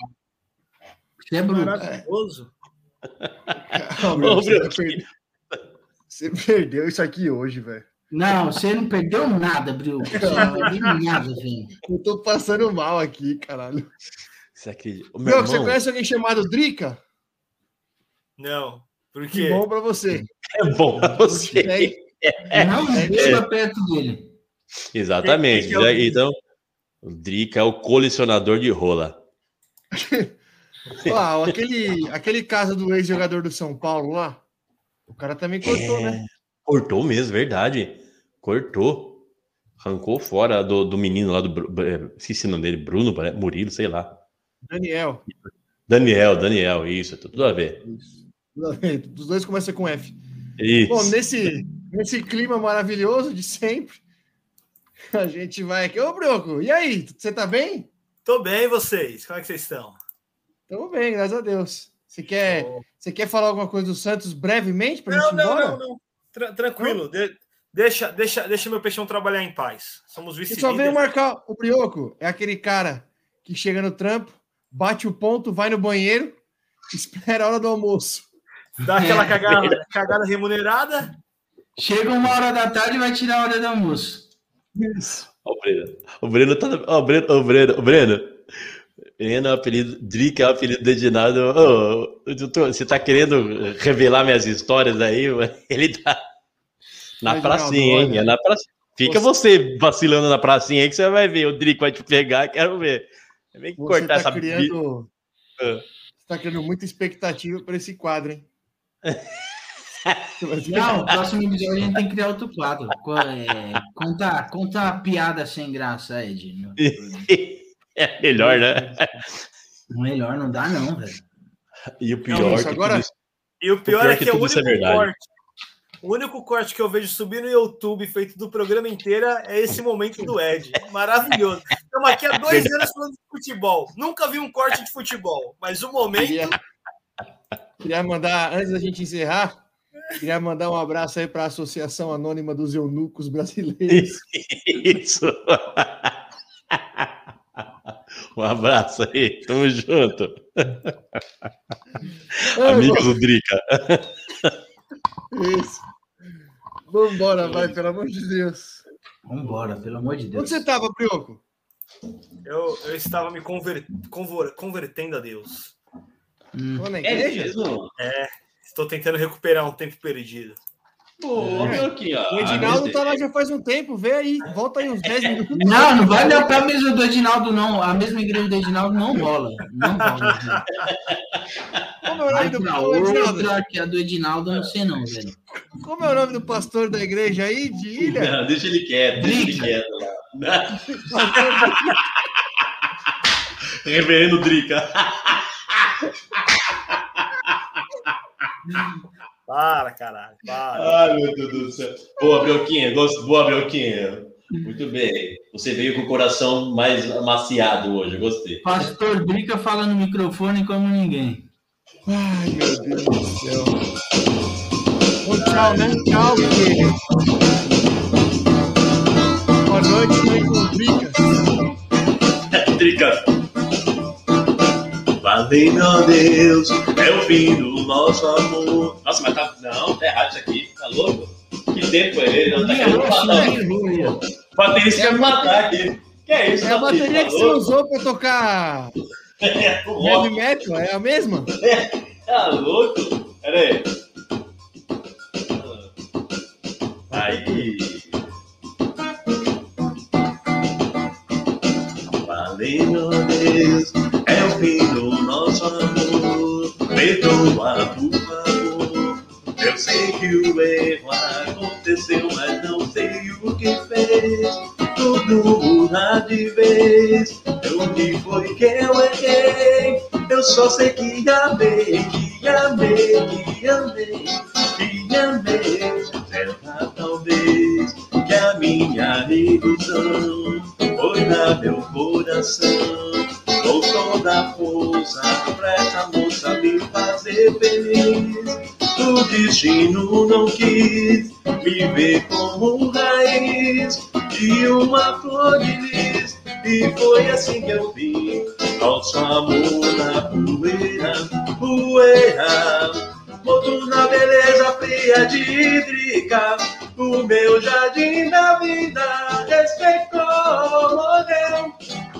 Speaker 4: Isso é bruto.
Speaker 6: Maravilhoso.
Speaker 3: Ô,
Speaker 1: você,
Speaker 3: meu,
Speaker 1: perdeu, você perdeu isso aqui hoje, velho.
Speaker 4: Não, você não perdeu nada, Bril. Você não perdeu nada, velho.
Speaker 1: Eu tô passando mal aqui, caralho.
Speaker 7: Você acredita? O
Speaker 1: Meu,
Speaker 7: meu
Speaker 1: você
Speaker 7: irmão
Speaker 1: conhece alguém chamado Drica?
Speaker 8: Não. Por
Speaker 1: Que
Speaker 8: quê?
Speaker 1: bom pra você.
Speaker 7: é bom pra você.
Speaker 1: É,
Speaker 4: Não chega perto dele.
Speaker 7: Exatamente.
Speaker 8: Que é o
Speaker 7: Já- então, o Drica é o colecionador de rola.
Speaker 1: ó, aquele, aquele caso do ex-jogador do São Paulo lá, o cara também cortou, né?
Speaker 7: Cortou mesmo, verdade. Cortou. Arrancou fora do, do menino lá do. É, Esqueci o nome dele, Bruno, parece- Murilo, sei lá.
Speaker 1: Daniel.
Speaker 7: Daniel, Daniel, isso, tudo a ver.
Speaker 1: Os dois começam com F.
Speaker 7: Isso.
Speaker 1: Bom, nesse, nesse clima maravilhoso de sempre, a gente vai aqui. Ô, Broco, e aí? Você tá bem?
Speaker 8: Tô bem, vocês? Como é que vocês estão?
Speaker 1: Tamo bem, graças a Deus. Você quer, você quer falar alguma coisa do Santos brevemente
Speaker 8: Não,
Speaker 1: gente ir
Speaker 8: não,
Speaker 1: embora?
Speaker 8: não, não. Tra- tranquilo. De- deixa, deixa, deixa meu peixão trabalhar em paz. Somos
Speaker 1: Você só veio marcar o Brioco. É aquele cara que chega no trampo, bate o ponto, vai no banheiro, espera a hora do almoço.
Speaker 8: Dá aquela cagada, cagada remunerada.
Speaker 4: Chega uma hora da tarde e vai tirar a hora do almoço.
Speaker 1: Isso.
Speaker 7: Ó, o Breno. O Breno tá. Ó, o Breno, o Breno, o Breno. Breno é o apelido. Drica é o apelido do Edinaldo. Ô, eu tô- você tá querendo revelar minhas histórias aí? Ele tá. Na pracinha, hein? É na pracinha. Fica você vacilando na pracinha aí que você vai ver. O Drica vai te pegar, quero ver. Vem
Speaker 1: Você
Speaker 7: cortar
Speaker 1: tá
Speaker 7: essa
Speaker 1: criando.
Speaker 7: Ah.
Speaker 1: Você tá criando muita expectativa para esse quadro, hein? Você
Speaker 4: Não, no próximo episódio a gente tem que criar outro quadro. É, conta, conta a piada sem graça, Ed.
Speaker 7: É melhor, né?
Speaker 4: Melhor não dá, não, velho.
Speaker 7: E o
Speaker 1: Não,
Speaker 7: pior
Speaker 1: isso
Speaker 7: que
Speaker 1: agora-
Speaker 7: tudo isso-
Speaker 8: E o pior,
Speaker 7: pior
Speaker 8: é
Speaker 7: que
Speaker 8: que, é o
Speaker 7: tudo
Speaker 8: único
Speaker 7: isso é verdade.
Speaker 8: corte. O único corte que eu vejo subir no YouTube feito do programa inteiro é esse momento do Ed. Maravilhoso. Estamos aqui há dois anos falando de futebol. Nunca vi um corte de futebol, mas o momento.
Speaker 1: Queria, queria mandar, antes da gente encerrar, queria mandar um abraço aí para a Associação Anônima dos Eunucos Brasileiros.
Speaker 7: Isso. Um abraço aí, tamo junto. Amigos do Drica.
Speaker 1: Isso. Vambora, vai, pelo amor de Deus.
Speaker 4: Vambora, pelo amor de
Speaker 1: Onde
Speaker 4: Deus.
Speaker 1: você tava, Brioco?
Speaker 8: Eu, eu estava me conver- convor- convertendo a Deus.
Speaker 4: Hum.
Speaker 3: É
Speaker 1: igreja?
Speaker 3: mesmo?
Speaker 8: Estou tentando recuperar um tempo perdido.
Speaker 3: Pô,
Speaker 1: É.
Speaker 3: meu aqui, ó.
Speaker 1: O Edinaldo tá lá já faz um tempo, vê aí, volta aí uns 10 minutos.
Speaker 4: Não, não vai dar pra mesa do Edinaldo, não. A mesma igreja do Edinaldo não rola. Não rola.
Speaker 1: Como é o nome do
Speaker 4: que a do Edinaldo eu não sei não, velho.
Speaker 1: Como é o nome do pastor da igreja aí, de Ilha?
Speaker 3: Não, deixa ele quieto, deixa ele
Speaker 4: Drica.
Speaker 3: quieto lá.
Speaker 7: Reverendo Drica.
Speaker 8: Para, caralho. Para.
Speaker 3: Ai, meu Deus do céu. Boa. Gosto. Boa, Brioquinha. Muito bem. Você veio com o coração mais amaciado hoje, gostei.
Speaker 4: Pastor Drica fala no microfone como ninguém.
Speaker 1: Ai, meu Deus do céu. Bom, tchau, né? Tchau, filho. Boa noite, mãe com briga.
Speaker 3: Drica. Valendo a Deus, é o fim do nosso amor. Nossa, mas tá. Não, tá errado isso aqui. Tá louco? Que tempo é ele? Não tá querendo matar. Baterista quer me matar aqui. Que é isso,
Speaker 1: É a bateria que
Speaker 3: Tá
Speaker 1: você usou pra tocar
Speaker 3: É, o
Speaker 1: heavy metal, é a mesma?
Speaker 3: Tá louco? Pera aí. Aí. Valendo Deus, Perdoa, por favor. Eu sei que o erro aconteceu, mas não sei o que fez. Tudo muda de vez. O que foi que eu errei? Eu só sei que amei, que amei, que amei, que amei. Será talvez que a minha ilusão foi na meu coração. Com toda força pra essa moça me fazer feliz. O destino não quis me ver como raiz de uma flor de lis. E foi assim que eu vi nosso amor na poeira, poeira. Outro na beleza fria de hídrica. O meu jardim da vida respeitou, morreu.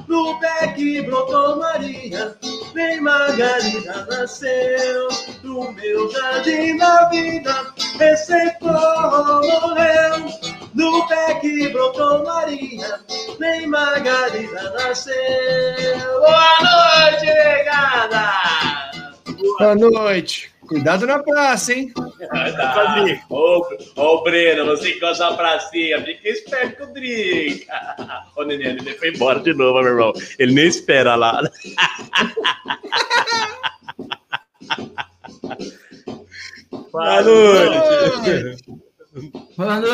Speaker 3: No pé que brotou Maria, nem Margarida nasceu. No meu jardim da vida respeitou, morreu. No pé que brotou Maria, nem Margarida nasceu. Boa noite, negada!
Speaker 1: Boa noite. Cuidado na praça, hein?
Speaker 3: Padrinho. Ô, ô, Breno, você que gosta da pracinha, fica esperto com o Drica. Ô, Nenê, ele nem foi embora de novo, meu irmão. Ele nem espera lá.
Speaker 8: Boa noite.
Speaker 4: Boa noite.